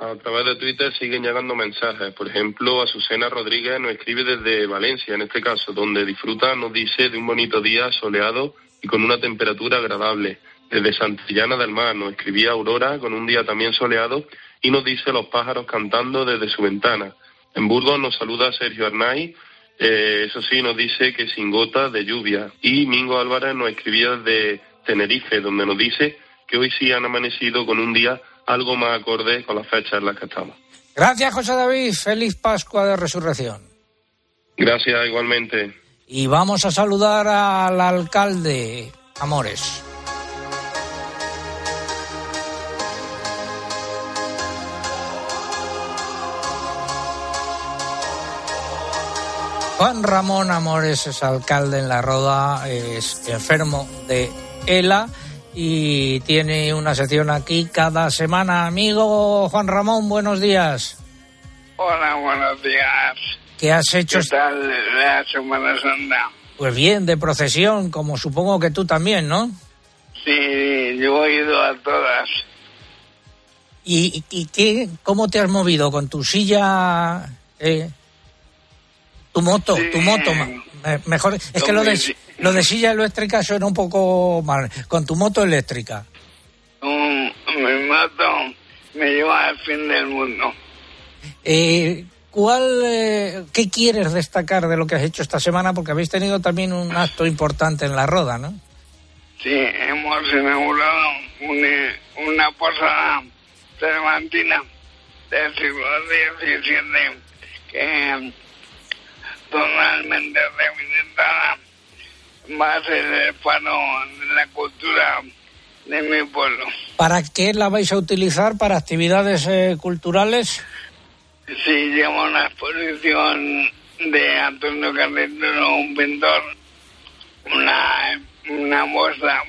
A través de Twitter siguen llegando mensajes. Por ejemplo, Azucena Rodríguez nos escribe desde Valencia, en este caso, donde disfruta, nos dice, de un bonito día soleado y con una temperatura agradable. Desde Santillana del Mar nos escribía Aurora con un día también soleado y nos dice los pájaros cantando desde su ventana. En Burgos nos saluda Sergio Arnay, eh, eso sí, nos dice que sin gota de lluvia. Y Mingo Álvarez nos escribía desde Tenerife, donde nos dice que hoy sí han amanecido con un día algo más acorde con las fechas en las que estamos. Gracias, José David. Feliz Pascua de Resurrección. Gracias, igualmente. Y vamos a saludar al alcalde, Amores. Juan Ramón Amores es alcalde en La Roda, es enfermo de ELA y tiene una sección aquí cada semana. Amigo Juan Ramón, buenos días. Hola, buenos días. ¿Qué has hecho? ¿Qué tal la Semana Santa? Pues bien, de procesión, como supongo que tú también, ¿no? Sí, yo he ido a todas. ¿Y, y qué, cómo te has movido con tu silla? Eh, tu moto, tu moto. Mejor, es que lo de, lo de silla eléctrica suena un poco mal. Con tu moto eléctrica. Um, mi moto me lleva al fin del mundo. Eh, ¿Cuál, eh, qué quieres destacar de lo que has hecho esta semana? Porque habéis tenido también un acto importante en la Roda, ¿no? Sí, hemos inaugurado una, una posada cervantina del siglo XVII que totalmente rehabilitada va a ser el faro de la cultura de mi pueblo. ¿Para qué la vais a utilizar? ¿Para actividades eh, culturales? Sí, lleva una exposición de Antonio Carretero, un pintor, una, una muestra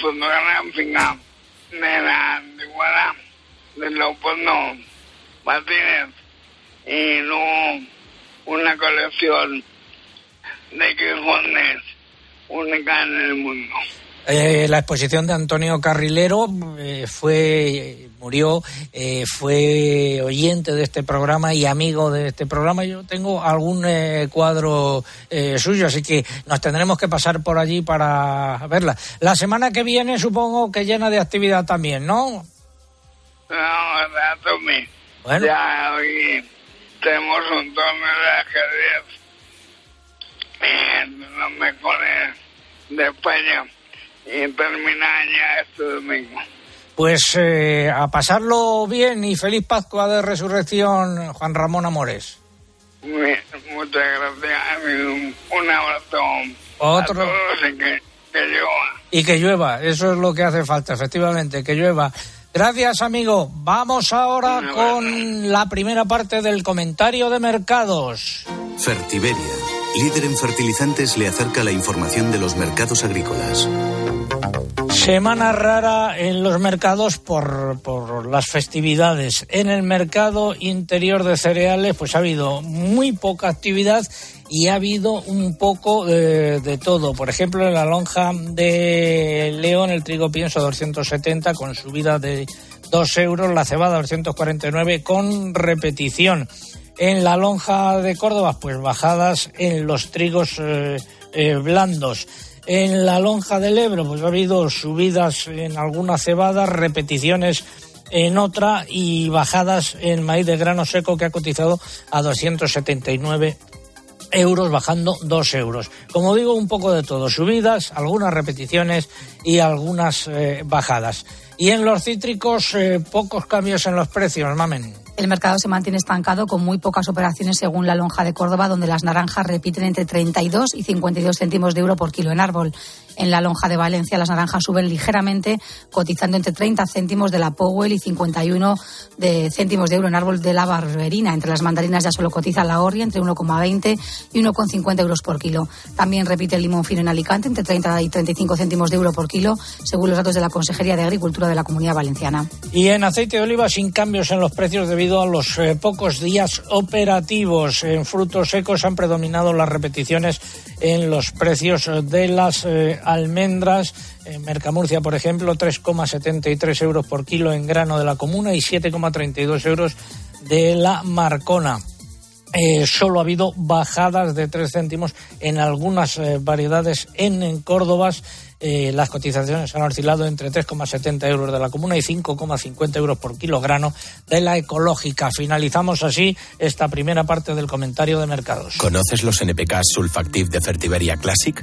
fotográfica de la antigüedad de Leopoldo Martínez y luego una colección de quijones única en el mundo. Eh, la exposición de Antonio Carrilero eh, fue murió eh, fue oyente de este programa y amigo de este programa yo tengo algún eh, cuadro eh, suyo así que nos tendremos que pasar por allí para verla la semana que viene supongo que llena de actividad también no No, Tommy. Bueno. Ya hoy tenemos un torneo de ajedrez los mejores de España y termina ya este domingo. pues eh, a pasarlo bien y feliz Pascua de Resurrección Juan Ramón Amores Muy- Muchas gracias. Un, un abrazo Otro. a todos y que, que llueva. y que llueva eso es lo que hace falta efectivamente que llueva Gracias, amigo. Vamos ahora con la primera parte del comentario de mercados. Fertiberia, líder en fertilizantes, le acerca la información de los mercados agrícolas. Semana rara en los mercados por, por las festividades. En el mercado interior de cereales, pues ha habido muy poca actividad y ha habido un poco de, de todo. Por ejemplo, en la lonja de León, el trigo pienso 270 con subida de 2 euros, la cebada 249 con repetición. En la lonja de Córdoba, pues bajadas en los trigos eh, eh, blandos. En la lonja del Ebro, pues ha habido subidas en alguna cebada, repeticiones en otra y bajadas en maíz de grano seco que ha cotizado a 279 euros, bajando 2 euros. Como digo, un poco de todo, subidas, algunas repeticiones y algunas eh, bajadas. Y en los cítricos, eh, pocos cambios en los precios, mamen. El mercado se mantiene estancado con muy pocas operaciones según la lonja de Córdoba, donde las naranjas repiten entre 32 y 52 céntimos de euro por kilo en árbol. En la lonja de Valencia las naranjas suben ligeramente, cotizando entre 30 céntimos de la Powell y 51 de céntimos de euro en árbol de la Barberina. Entre las mandarinas ya solo cotiza la Orri entre 1,20 y 1,50 euros por kilo. También repite el limón fino en Alicante entre 30 y 35 céntimos de euro por kilo, según los datos de la Consejería de Agricultura de la Comunidad Valenciana. Y en aceite de oliva sin cambios en los precios debido a los eh, pocos días operativos. En frutos secos han predominado las repeticiones en los precios de las eh, almendras. En Mercamurcia, por ejemplo, 3,73 euros por kilo en grano de la comuna y 7,32 euros de la Marcona. Eh, solo ha habido bajadas de 3 céntimos en algunas eh, variedades en, Córdoba. Eh, las cotizaciones han oscilado entre 3,70 euros de la comuna y 5,50 euros por kilogramo de la ecológica. Finalizamos así esta primera parte del comentario de mercados. ¿Conoces los NPK Sulfactive de Fertiberia Classic?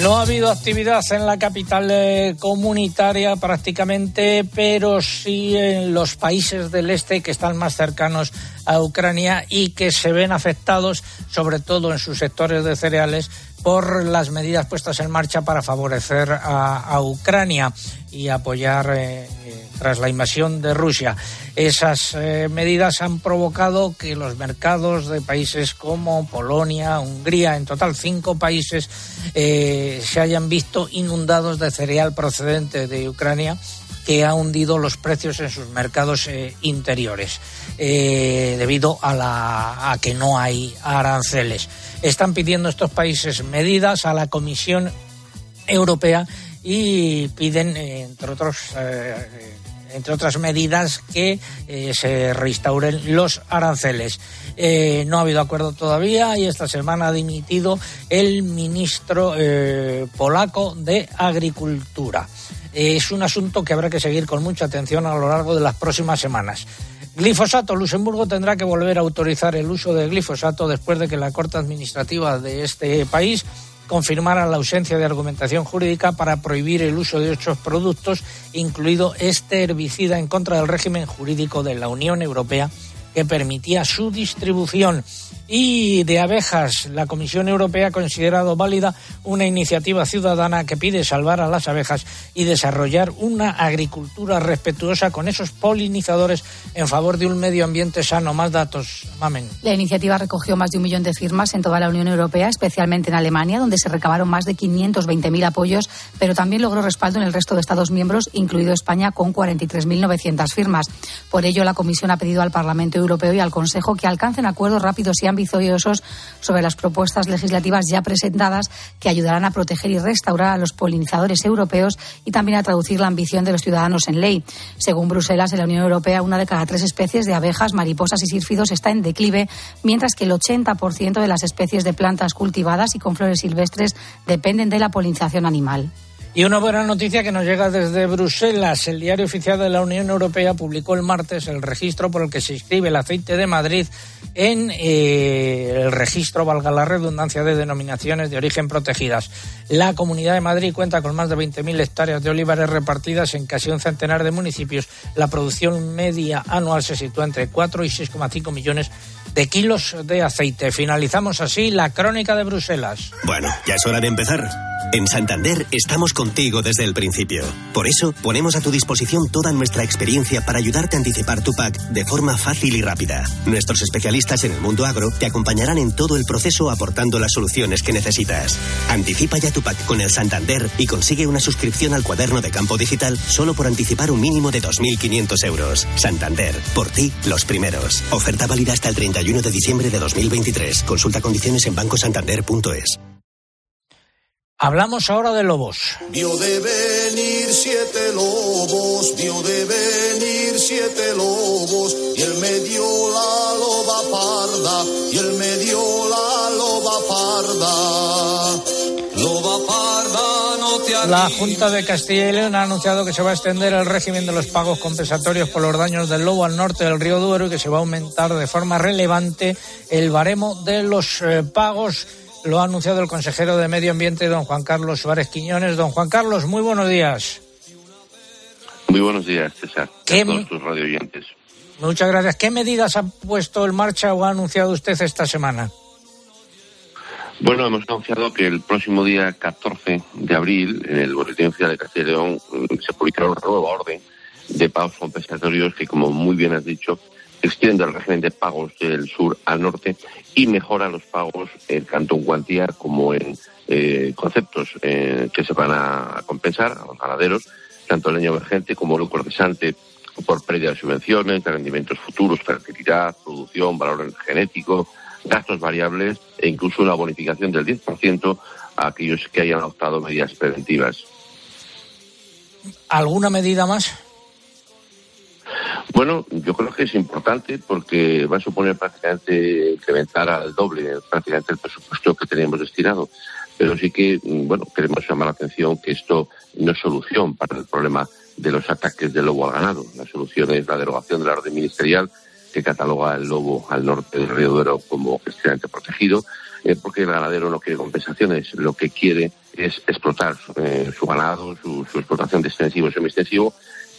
No ha habido actividad en la capital eh, comunitaria prácticamente, pero sí en los países del este que están más cercanos a Ucrania y que se ven afectados, sobre todo en sus sectores de cereales, por las medidas puestas en marcha para favorecer a, Ucrania y apoyar eh, tras la invasión de Rusia. Esas eh, medidas han provocado que los mercados de países como Polonia, Hungría, en total cinco países, se hayan visto inundados de cereal procedente de Ucrania que ha hundido los precios en sus mercados interiores debido a, la, a que no hay aranceles. Están pidiendo estos países medidas a la Comisión Europea y piden, entre otros. Eh, entre otras medidas, que eh, se restauren los aranceles. Eh, no ha habido acuerdo todavía y esta semana ha dimitido el ministro polaco de Agricultura. es un asunto que habrá que seguir con mucha atención a lo largo de las próximas semanas. Glifosato. Luxemburgo tendrá que volver a autorizar el uso de glifosato después de que la Corte Administrativa de este país confirmara la ausencia de argumentación jurídica para prohibir el uso de otros productos, incluido este herbicida en contra del régimen jurídico de la Unión Europea que permitía su distribución y de abejas. La Comisión Europea ha considerado válida una iniciativa ciudadana que pide salvar a las abejas y desarrollar una agricultura respetuosa con esos polinizadores en favor de un medio ambiente sano. Más datos, Mamen. La iniciativa recogió más de un millón de firmas en toda la Unión Europea, especialmente en Alemania, donde se recabaron más de 520.000 apoyos, pero también logró respaldo en el resto de Estados miembros, incluido España, con 43.900 firmas. Por ello, la Comisión ha pedido al Parlamento Europeo y al Consejo que alcancen acuerdos rápidos y ambiciosos sobre las propuestas legislativas ya presentadas que ayudarán a proteger y restaurar a los polinizadores europeos y también a traducir la ambición de los ciudadanos en ley. Según Bruselas, en la Unión Europea, una de cada tres especies de abejas, mariposas y sírfidos está en declive, mientras que el 80% de las especies de plantas cultivadas y con flores silvestres dependen de la polinización animal. Y una buena noticia que nos llega desde Bruselas. El diario oficial de la Unión Europea publicó el martes el registro por el que se inscribe el aceite de Madrid en eh, el registro, valga la redundancia, de denominaciones de origen protegidas. La Comunidad de Madrid cuenta con más de 20.000 hectáreas de olivares repartidas en casi un centenar de municipios. La producción media anual se sitúa entre 4 y 6,5 millones de kilos de aceite. Finalizamos así la crónica de Bruselas. Bueno, ya es hora de empezar. En Santander estamos contigo desde el principio. Por eso ponemos a tu disposición toda nuestra experiencia para ayudarte a anticipar tu PAC de forma fácil y rápida. Nuestros especialistas en el mundo agro te acompañarán en todo el proceso aportando las soluciones que necesitas. Anticipa ya tu PAC con el Santander y consigue una suscripción al cuaderno de campo digital solo por anticipar un mínimo de 2.500 euros. Santander, por ti, los primeros. Oferta válida hasta el 31 de diciembre de 2023. Consulta condiciones en bancosantander.es. Hablamos ahora de lobos. Vio de venir siete lobos, vio de venir siete lobos, y el medio la loba parda, y el medio la loba parda. La Junta de Castilla y León ha anunciado que se va a extender el régimen de los pagos compensatorios por los daños del lobo al norte del río Duero y que se va a aumentar de forma relevante el baremo de los eh, pagos lo ha anunciado el consejero de Medio Ambiente, don Juan Carlos Suárez Quiñones. Don Juan Carlos, muy buenos días. Muy buenos días, César. ¿Qué... A todos tus radioyentes. Muchas gracias. ¿Qué medidas ha puesto en marcha o ha anunciado usted esta semana? Bueno, hemos anunciado que el próximo día 14 de abril, en el Boletín Oficial de Castilla y León, mm, se publicará una nueva orden de pagos compensatorios que, como muy bien has dicho, extiende el régimen de pagos del sur al norte y mejora los pagos en tanto en cuantía como en eh, conceptos eh, que se van a compensar a los ganaderos, tanto el año emergente como el cesante por pérdida de subvenciones, de rendimientos futuros, fertilidad, producción, valor genético, gastos variables e incluso una bonificación del 10% a aquellos que hayan adoptado medidas preventivas. ¿Alguna medida más? Bueno, yo creo que es importante porque va a suponer prácticamente incrementar al doble prácticamente el presupuesto que teníamos destinado. Pero sí que, mm, bueno, queremos llamar la atención que esto no es solución para el problema de los ataques del lobo al ganado. La solución es la derogación de la orden ministerial que cataloga el lobo al norte del río Duero como extremadamente protegido, eh, porque el ganadero no quiere compensaciones, lo que quiere es explotar eh, su ganado, su, explotación de extensivo y semi-extensivo,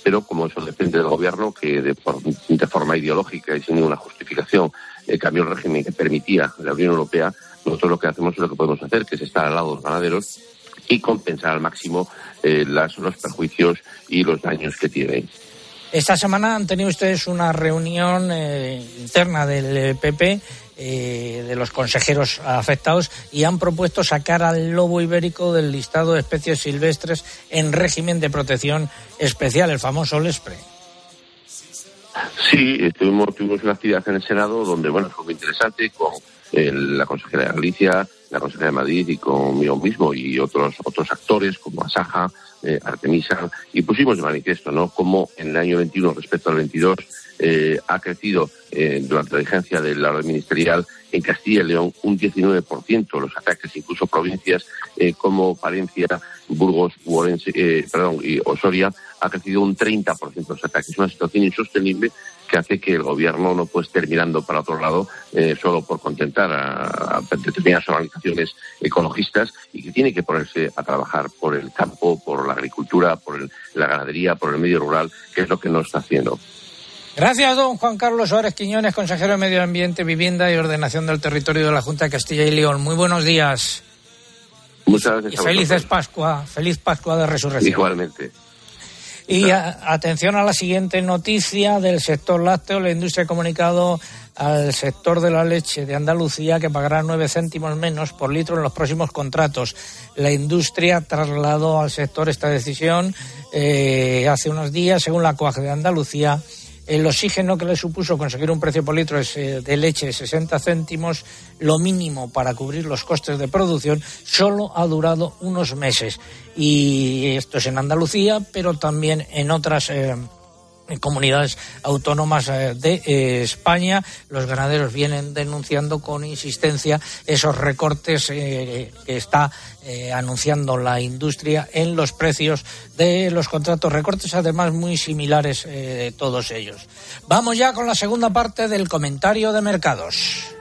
pero como eso depende del gobierno, que de, forma ideológica y sin ninguna justificación eh, cambió el régimen que permitía la Unión Europea, nosotros lo que hacemos es lo que podemos hacer, que es estar al lado de los ganaderos y compensar al máximo los perjuicios y los daños que tienen. Esta semana han tenido ustedes una reunión eh, interna del PP, eh, de los consejeros afectados, y han propuesto sacar al lobo ibérico del listado de especies silvestres en régimen de protección especial, el famoso LESPRE. Sí, tuvimos, tuvimos una actividad en el Senado donde, bueno, fue muy interesante con la consejera de Galicia, la consejera de Madrid y conmigo mismo y otros otros actores como Asaja, eh, Artemisa, y pusimos de manifiesto ¿no? cómo en el año 21 respecto al 22 eh, ha crecido eh, durante la vigencia de la ministerial en Castilla y León un 19% los ataques, incluso provincias como Palencia, Burgos, perdón, y Osoria ha crecido un 30% los ataques. Es una situación insostenible que hace que el gobierno no pueda estar mirando para otro lado eh, solo por contentar a, determinadas organizaciones ecologistas y que tiene que ponerse a trabajar por el campo, por la agricultura, por la ganadería, por el medio rural, que es lo que no está haciendo. Gracias, don Juan Carlos Suárez Quiñones, consejero de Medio Ambiente, Vivienda y Ordenación del Territorio de la Junta de Castilla y León. Muy buenos días. Muchas gracias. Y felices Pascua, feliz Pascua de Resurrección. Igualmente. Y atención a la siguiente noticia del sector lácteo. La industria ha comunicado al sector de la leche de Andalucía que pagará nueve céntimos menos por litro en los próximos contratos. La industria trasladó al sector esta decisión eh, hace unos días, según la COAG de Andalucía el oxígeno que le supuso conseguir un precio por litro eh, de leche de 60 céntimos, lo mínimo para cubrir los costes de producción, solo ha durado unos meses. Y esto es en Andalucía, pero también en otras eh, comunidades autónomas eh, de eh, España. Los ganaderos vienen denunciando con insistencia esos recortes eh, que está anunciando la industria en los precios de los contratos. Recortes además muy similares todos ellos. Vamos ya con la segunda parte del comentario de mercados.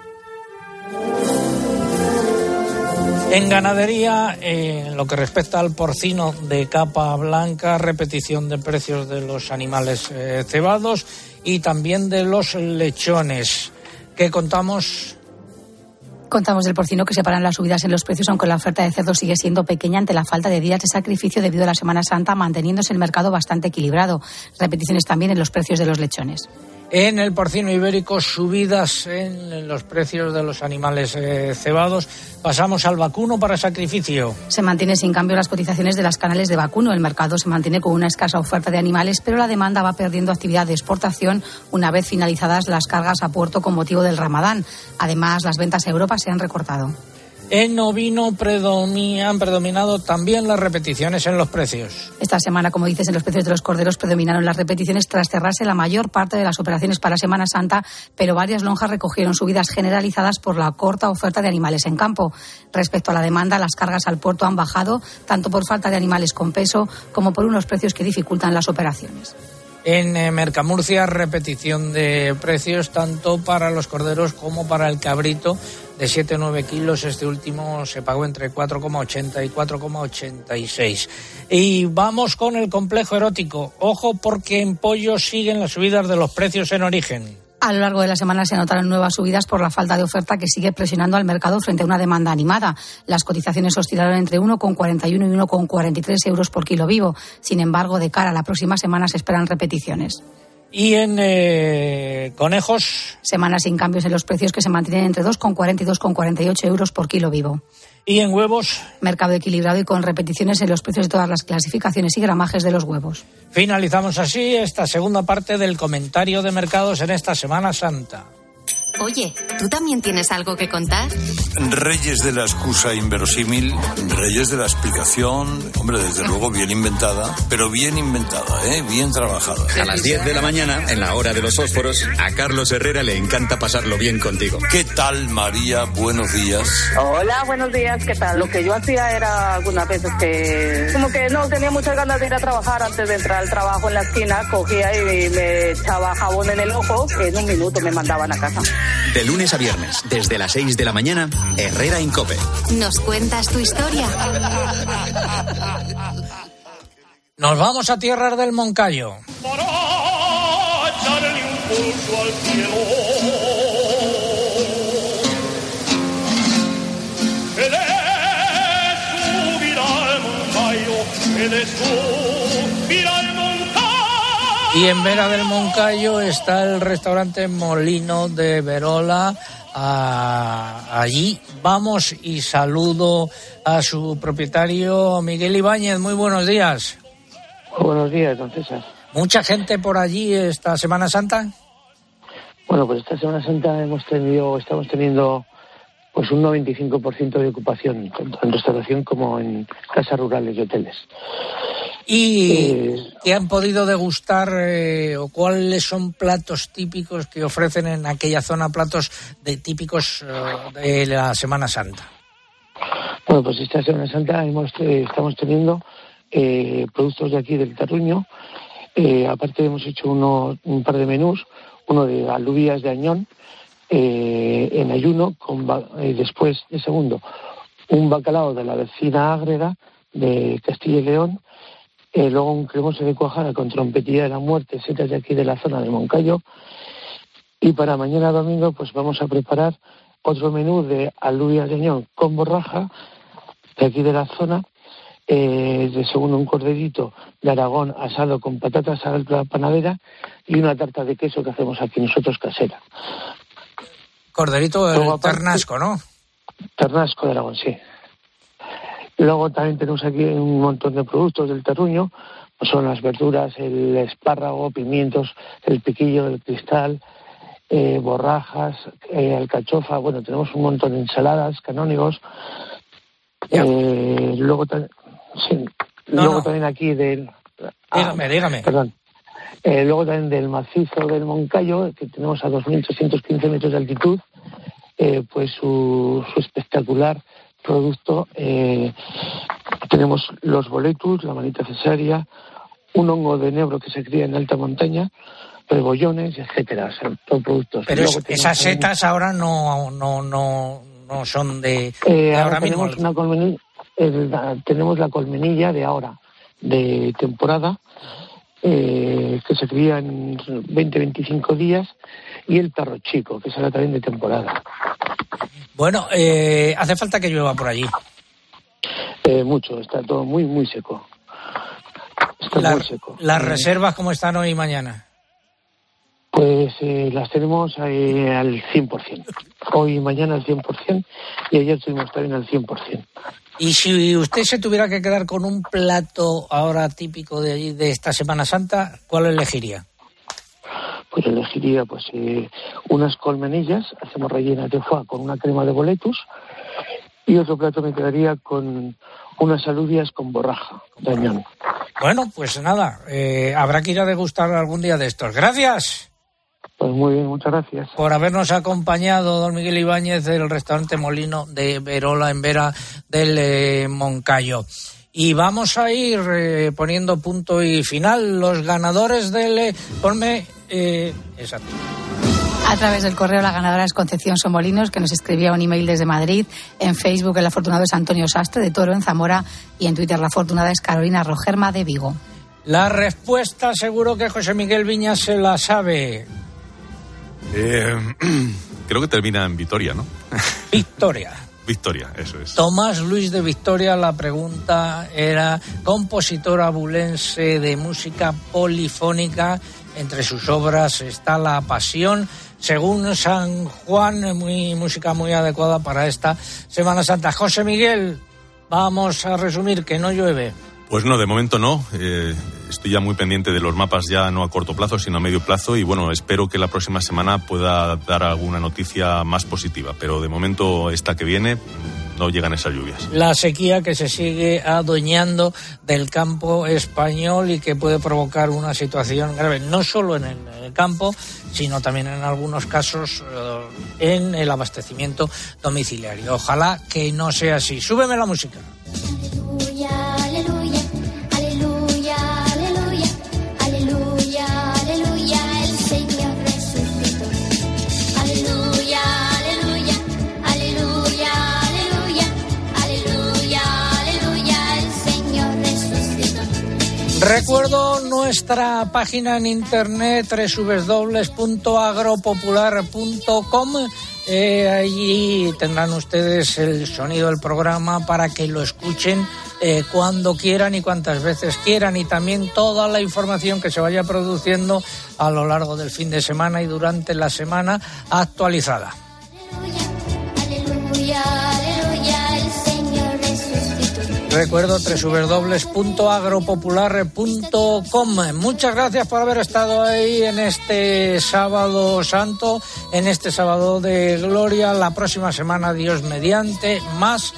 En ganadería, en lo que respecta al porcino de capa blanca, repetición de precios de los animales eh, cebados y también de los lechones. ¿Qué contamos? Contamos del porcino que separan las subidas en los precios, aunque la oferta de cerdo sigue siendo pequeña ante la falta de días de sacrificio debido a la Semana Santa, manteniéndose el mercado bastante equilibrado. Repeticiones también en los precios de los lechones. En el porcino ibérico, subidas en los precios de los animales eh, cebados. Pasamos al vacuno para sacrificio. Se mantiene sin cambio las cotizaciones de las canales de vacuno. El mercado se mantiene con una escasa oferta de animales, pero la demanda va perdiendo actividad de exportación una vez finalizadas las cargas a puerto con motivo del Ramadán. Además, las ventas a Europa se han recortado. En ovino han predominado también las repeticiones en los precios. Esta semana, como dices, en los precios de los corderos predominaron las repeticiones tras cerrarse la mayor parte de las operaciones para Semana Santa, pero varias lonjas recogieron subidas generalizadas por la corta oferta de animales en campo. Respecto a la demanda, las cargas al puerto han bajado tanto por falta de animales con peso como por unos precios que dificultan las operaciones. En eh, Mercamurcia, repetición de precios tanto para los corderos como para el cabrito de 7 o 9 kilos. Este último se pagó entre 4,80 y 4,86. Y vamos con el complejo erótico. Ojo porque en pollo siguen las subidas de los precios en origen. A lo largo de la semana se notaron nuevas subidas por la falta de oferta que sigue presionando al mercado frente a una demanda animada. Las cotizaciones oscilaron entre 1,41 y 1,43 euros por kilo vivo. Sin embargo, de cara a la próxima semana se esperan repeticiones. Y en eh, conejos. Semanas sin cambios en los precios que se mantienen entre 2,40 y 2,48 euros por kilo vivo. Y en huevos. Mercado equilibrado y con repeticiones en los precios de todas las clasificaciones y gramajes de los huevos. Finalizamos así esta segunda parte del comentario de mercados en esta Semana Santa. Oye, ¿tú también tienes algo que contar? Reyes de la excusa inverosímil, reyes de la explicación, hombre, desde luego bien inventada, pero bien inventada, ¿eh? bien trabajada. A las 10 de la mañana, en la hora de los fósforos, a Carlos Herrera le encanta pasarlo bien contigo. ¿Qué tal, María? Buenos días. Hola, buenos días, ¿qué tal? Lo que yo hacía era algunas veces que como que no tenía muchas ganas de ir a trabajar antes de entrar al trabajo en la esquina, cogía y me echaba jabón en el ojo, en un minuto me mandaban a casa. De lunes a viernes, desde las 6 de la mañana, Herrera Incope. ¿Nos cuentas tu historia? Nos vamos a tierras del Moncayo. echarle un pulso al cielo. He de subir al moncayo, al moncayo. Y en Vera del Moncayo está el restaurante Molino de Verola. Ah, allí vamos y saludo a su propietario Miguel Ibáñez. Muy buenos días. Buenos días, don César. ¿Mucha gente por allí esta Semana Santa? Bueno, pues esta Semana Santa hemos tenido, estamos teniendo pues un 95% de ocupación, tanto en restauración como en casas rurales y hoteles. ¿Y qué han podido degustar eh, o cuáles son platos típicos que ofrecen en aquella zona, platos de típicos eh, de la Semana Santa? Bueno, pues esta Semana Santa hemos, eh, estamos teniendo eh, productos de aquí del Terruño. Eh, aparte hemos hecho uno, un par de menús, uno de alubias de añón eh, en ayuno, con después de segundo un bacalao de la vecina Ágreda de Castilla y León, eh, luego un cremoso de cuajada con trompetilla de la muerte, setas de aquí de la zona de Moncayo, y para mañana domingo pues vamos a preparar otro menú de alubias de añón con borraja de aquí de la zona, eh, de segundo un corderito de Aragón asado con patatas a la panadera y una tarta de queso que hacemos aquí nosotros casera. Corderito Luego, aparte- ternasco, ¿no? Ternasco de Aragón, sí. Luego también tenemos aquí un montón de productos del terruño, pues son las verduras, el espárrago, pimientos, el piquillo del cristal, eh, borrajas, eh, alcachofa, bueno, tenemos un montón de ensaladas, canónigos. Eh, luego, ta- sí, No, luego no. también aquí del... Dígame, dígame. Perdón. Luego también del macizo del Moncayo, que tenemos a 2.315 metros de altitud, pues su, su espectacular producto. eh, tenemos los boletus, la manita cesárea, un hongo de nebro que se cría en alta montaña, rebollones, etcétera, o sea, todo productos. Pero es- esas setas ahora no, no, no, no son de, Eh, de ahora ahora mismo. tenemos, una colmeni- el- la- tenemos la colmenilla de ahora, de temporada, eh, que se cría en 20-25 días, y el perro chico, que será también de temporada. Bueno, eh, hace falta que llueva por allí. Eh, mucho, está todo muy, muy seco. Está La- muy seco. las reservas, ¿cómo están hoy y mañana? Pues eh, las tenemos eh, al 100%. Hoy y mañana al 100%, y ayer tuvimos también al 100%. Y si usted se tuviera que quedar con un plato ahora típico de allí, de esta Semana Santa, ¿cuál elegiría? pues elegiría pues eh, unas colmenillas, hacemos rellenas de foie con una crema de boletus y otro plato me quedaría con unas alubias con borraja de añón. Bueno, pues nada, eh, habrá que ir a degustar algún día de estos. Gracias Pues muy bien, muchas gracias. por habernos acompañado, don Miguel Ibáñez, del restaurante Molino de Verola, en Vera del eh, Moncayo. Y vamos a ir eh, poniendo punto y final. Los ganadores del... eh, ponme... eh, exacto. A través del correo la ganadora es Concepción Somolinos, que nos escribía un email desde Madrid. En Facebook el afortunado es Antonio Sastre de Toro en Zamora y en Twitter la afortunada es Carolina Rogerma de Vigo. La respuesta seguro que José Miguel Viñas se la sabe. Eh, (clears throat) creo que termina en Vitoria, ¿no? (laughs) Victoria. Victoria, eso es. Tomás Luis de Victoria, la pregunta era compositor abulense de música polifónica. Entre sus obras está La Pasión, según San Juan, muy, música muy adecuada para esta Semana Santa. José Miguel, vamos a resumir que no llueve. Pues no, de momento no. Eh, estoy ya muy pendiente de los mapas ya no a corto plazo, sino a medio plazo y bueno, espero que la próxima semana pueda dar alguna noticia más positiva, pero de momento esta que viene no llegan esas lluvias. La sequía que se sigue adueñando del campo español y que puede provocar una situación grave, no solo en el campo, sino también en algunos casos eh, en el abastecimiento domiciliario. Ojalá que no sea así. Súbeme la música. Recuerdo nuestra página en internet www.agropopular.com. Eh, allí tendrán ustedes el sonido del programa para que lo escuchen eh, cuando quieran y cuantas veces quieran y también toda la información que se vaya produciendo a lo largo del fin de semana y durante la semana actualizada. Recuerdo www.agropopular.com. Muchas gracias por haber estado ahí en este sábado santo, en este sábado de gloria. La próxima semana, Dios mediante, más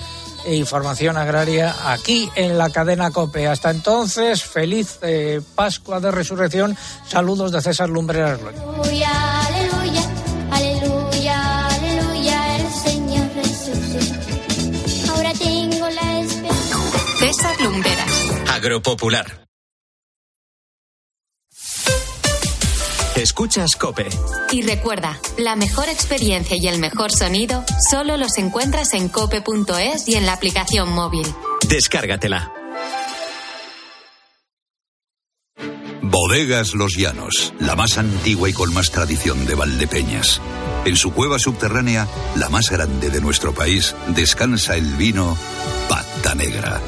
información agraria aquí en la cadena COPE. Hasta entonces, feliz eh, Pascua de Resurrección. Saludos de César Lumbreras. Agropopular. Escuchas Cope. Y recuerda, la mejor experiencia y el mejor sonido solo los encuentras en cope.es y en la aplicación móvil. Descárgatela. Bodegas Los Llanos, la más antigua y con más tradición de Valdepeñas. En su cueva subterránea, la más grande de nuestro país, descansa el vino Pata Negra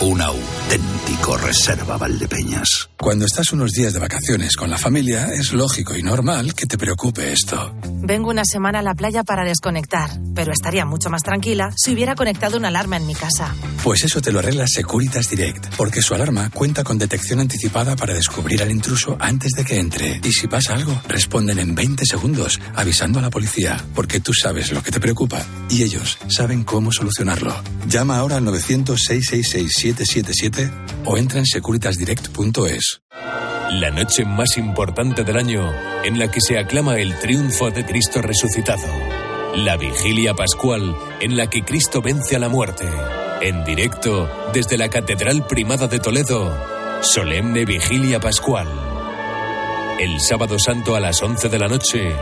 un auténtico reserva Valdepeñas. Cuando estás unos días de vacaciones con la familia, es lógico y normal que te preocupe esto. Vengo una semana a la playa para desconectar, pero estaría mucho más tranquila si hubiera conectado una alarma en mi casa. Pues eso te lo arregla Securitas Direct, porque su alarma cuenta con detección anticipada para descubrir al intruso antes de que entre. Y si pasa algo, responden en 20 segundos, avisando a la policía, porque tú sabes lo que te preocupa y ellos saben cómo solucionarlo. Llama ahora al 900 666 777 o entra en securitasdirect.es. La noche más importante del año en la que se aclama el triunfo de Cristo resucitado. La vigilia pascual en la que Cristo vence a la muerte. En directo desde la Catedral Primada de Toledo. Solemne Vigilia Pascual. El sábado santo a las 11 de la noche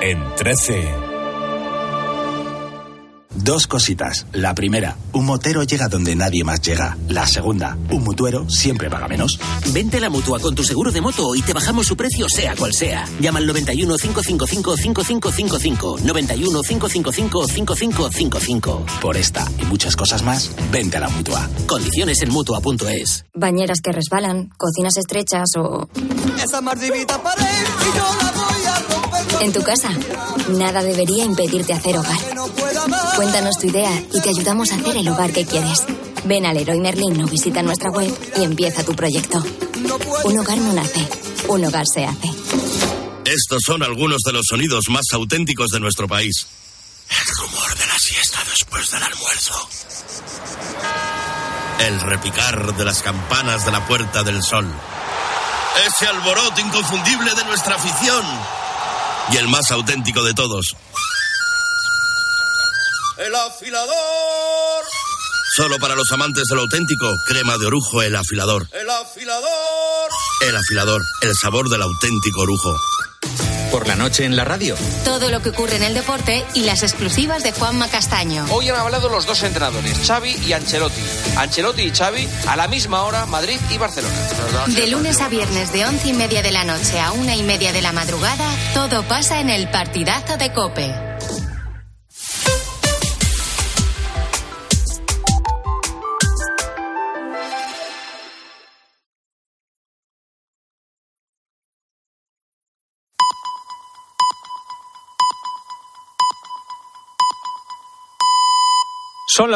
en 13. Dos cositas. La primera, un motero llega donde nadie más llega. La segunda, un mutuero siempre paga menos. Vente a la mutua con tu seguro de moto y te bajamos su precio sea cual sea. Llama al 91 555 5555. 91 555 5555. Por esta y muchas cosas más, vente a la mutua. Condiciones en mutua.es. Bañeras que resbalan, cocinas estrechas o. Esa mardivita para y yo la voy a romper. En tu casa, nada debería impedirte hacer hogar. Cuéntanos tu idea y te ayudamos a hacer el hogar que quieres. Ven al Leroy Merlin o visita nuestra web y empieza tu proyecto. Un hogar no nace, un hogar se hace. Estos son algunos de los sonidos más auténticos de nuestro país. El rumor de la siesta después del almuerzo. El repicar de las campanas de la Puerta del Sol. Ese alboroto inconfundible de nuestra afición. Y el más auténtico de todos, el afilador. Solo para los amantes del auténtico, crema de orujo, el afilador. El afilador. El afilador, el sabor del auténtico orujo. por la noche en la radio. Todo lo que ocurre en el deporte y las exclusivas de Juanma Castaño. Hoy han hablado los dos entrenadores, Xavi y Ancelotti. Ancelotti y Xavi a la misma hora, Madrid y Barcelona. De lunes a viernes de once y media de la noche a una y media de la madrugada, todo pasa en el partidazo de Cope.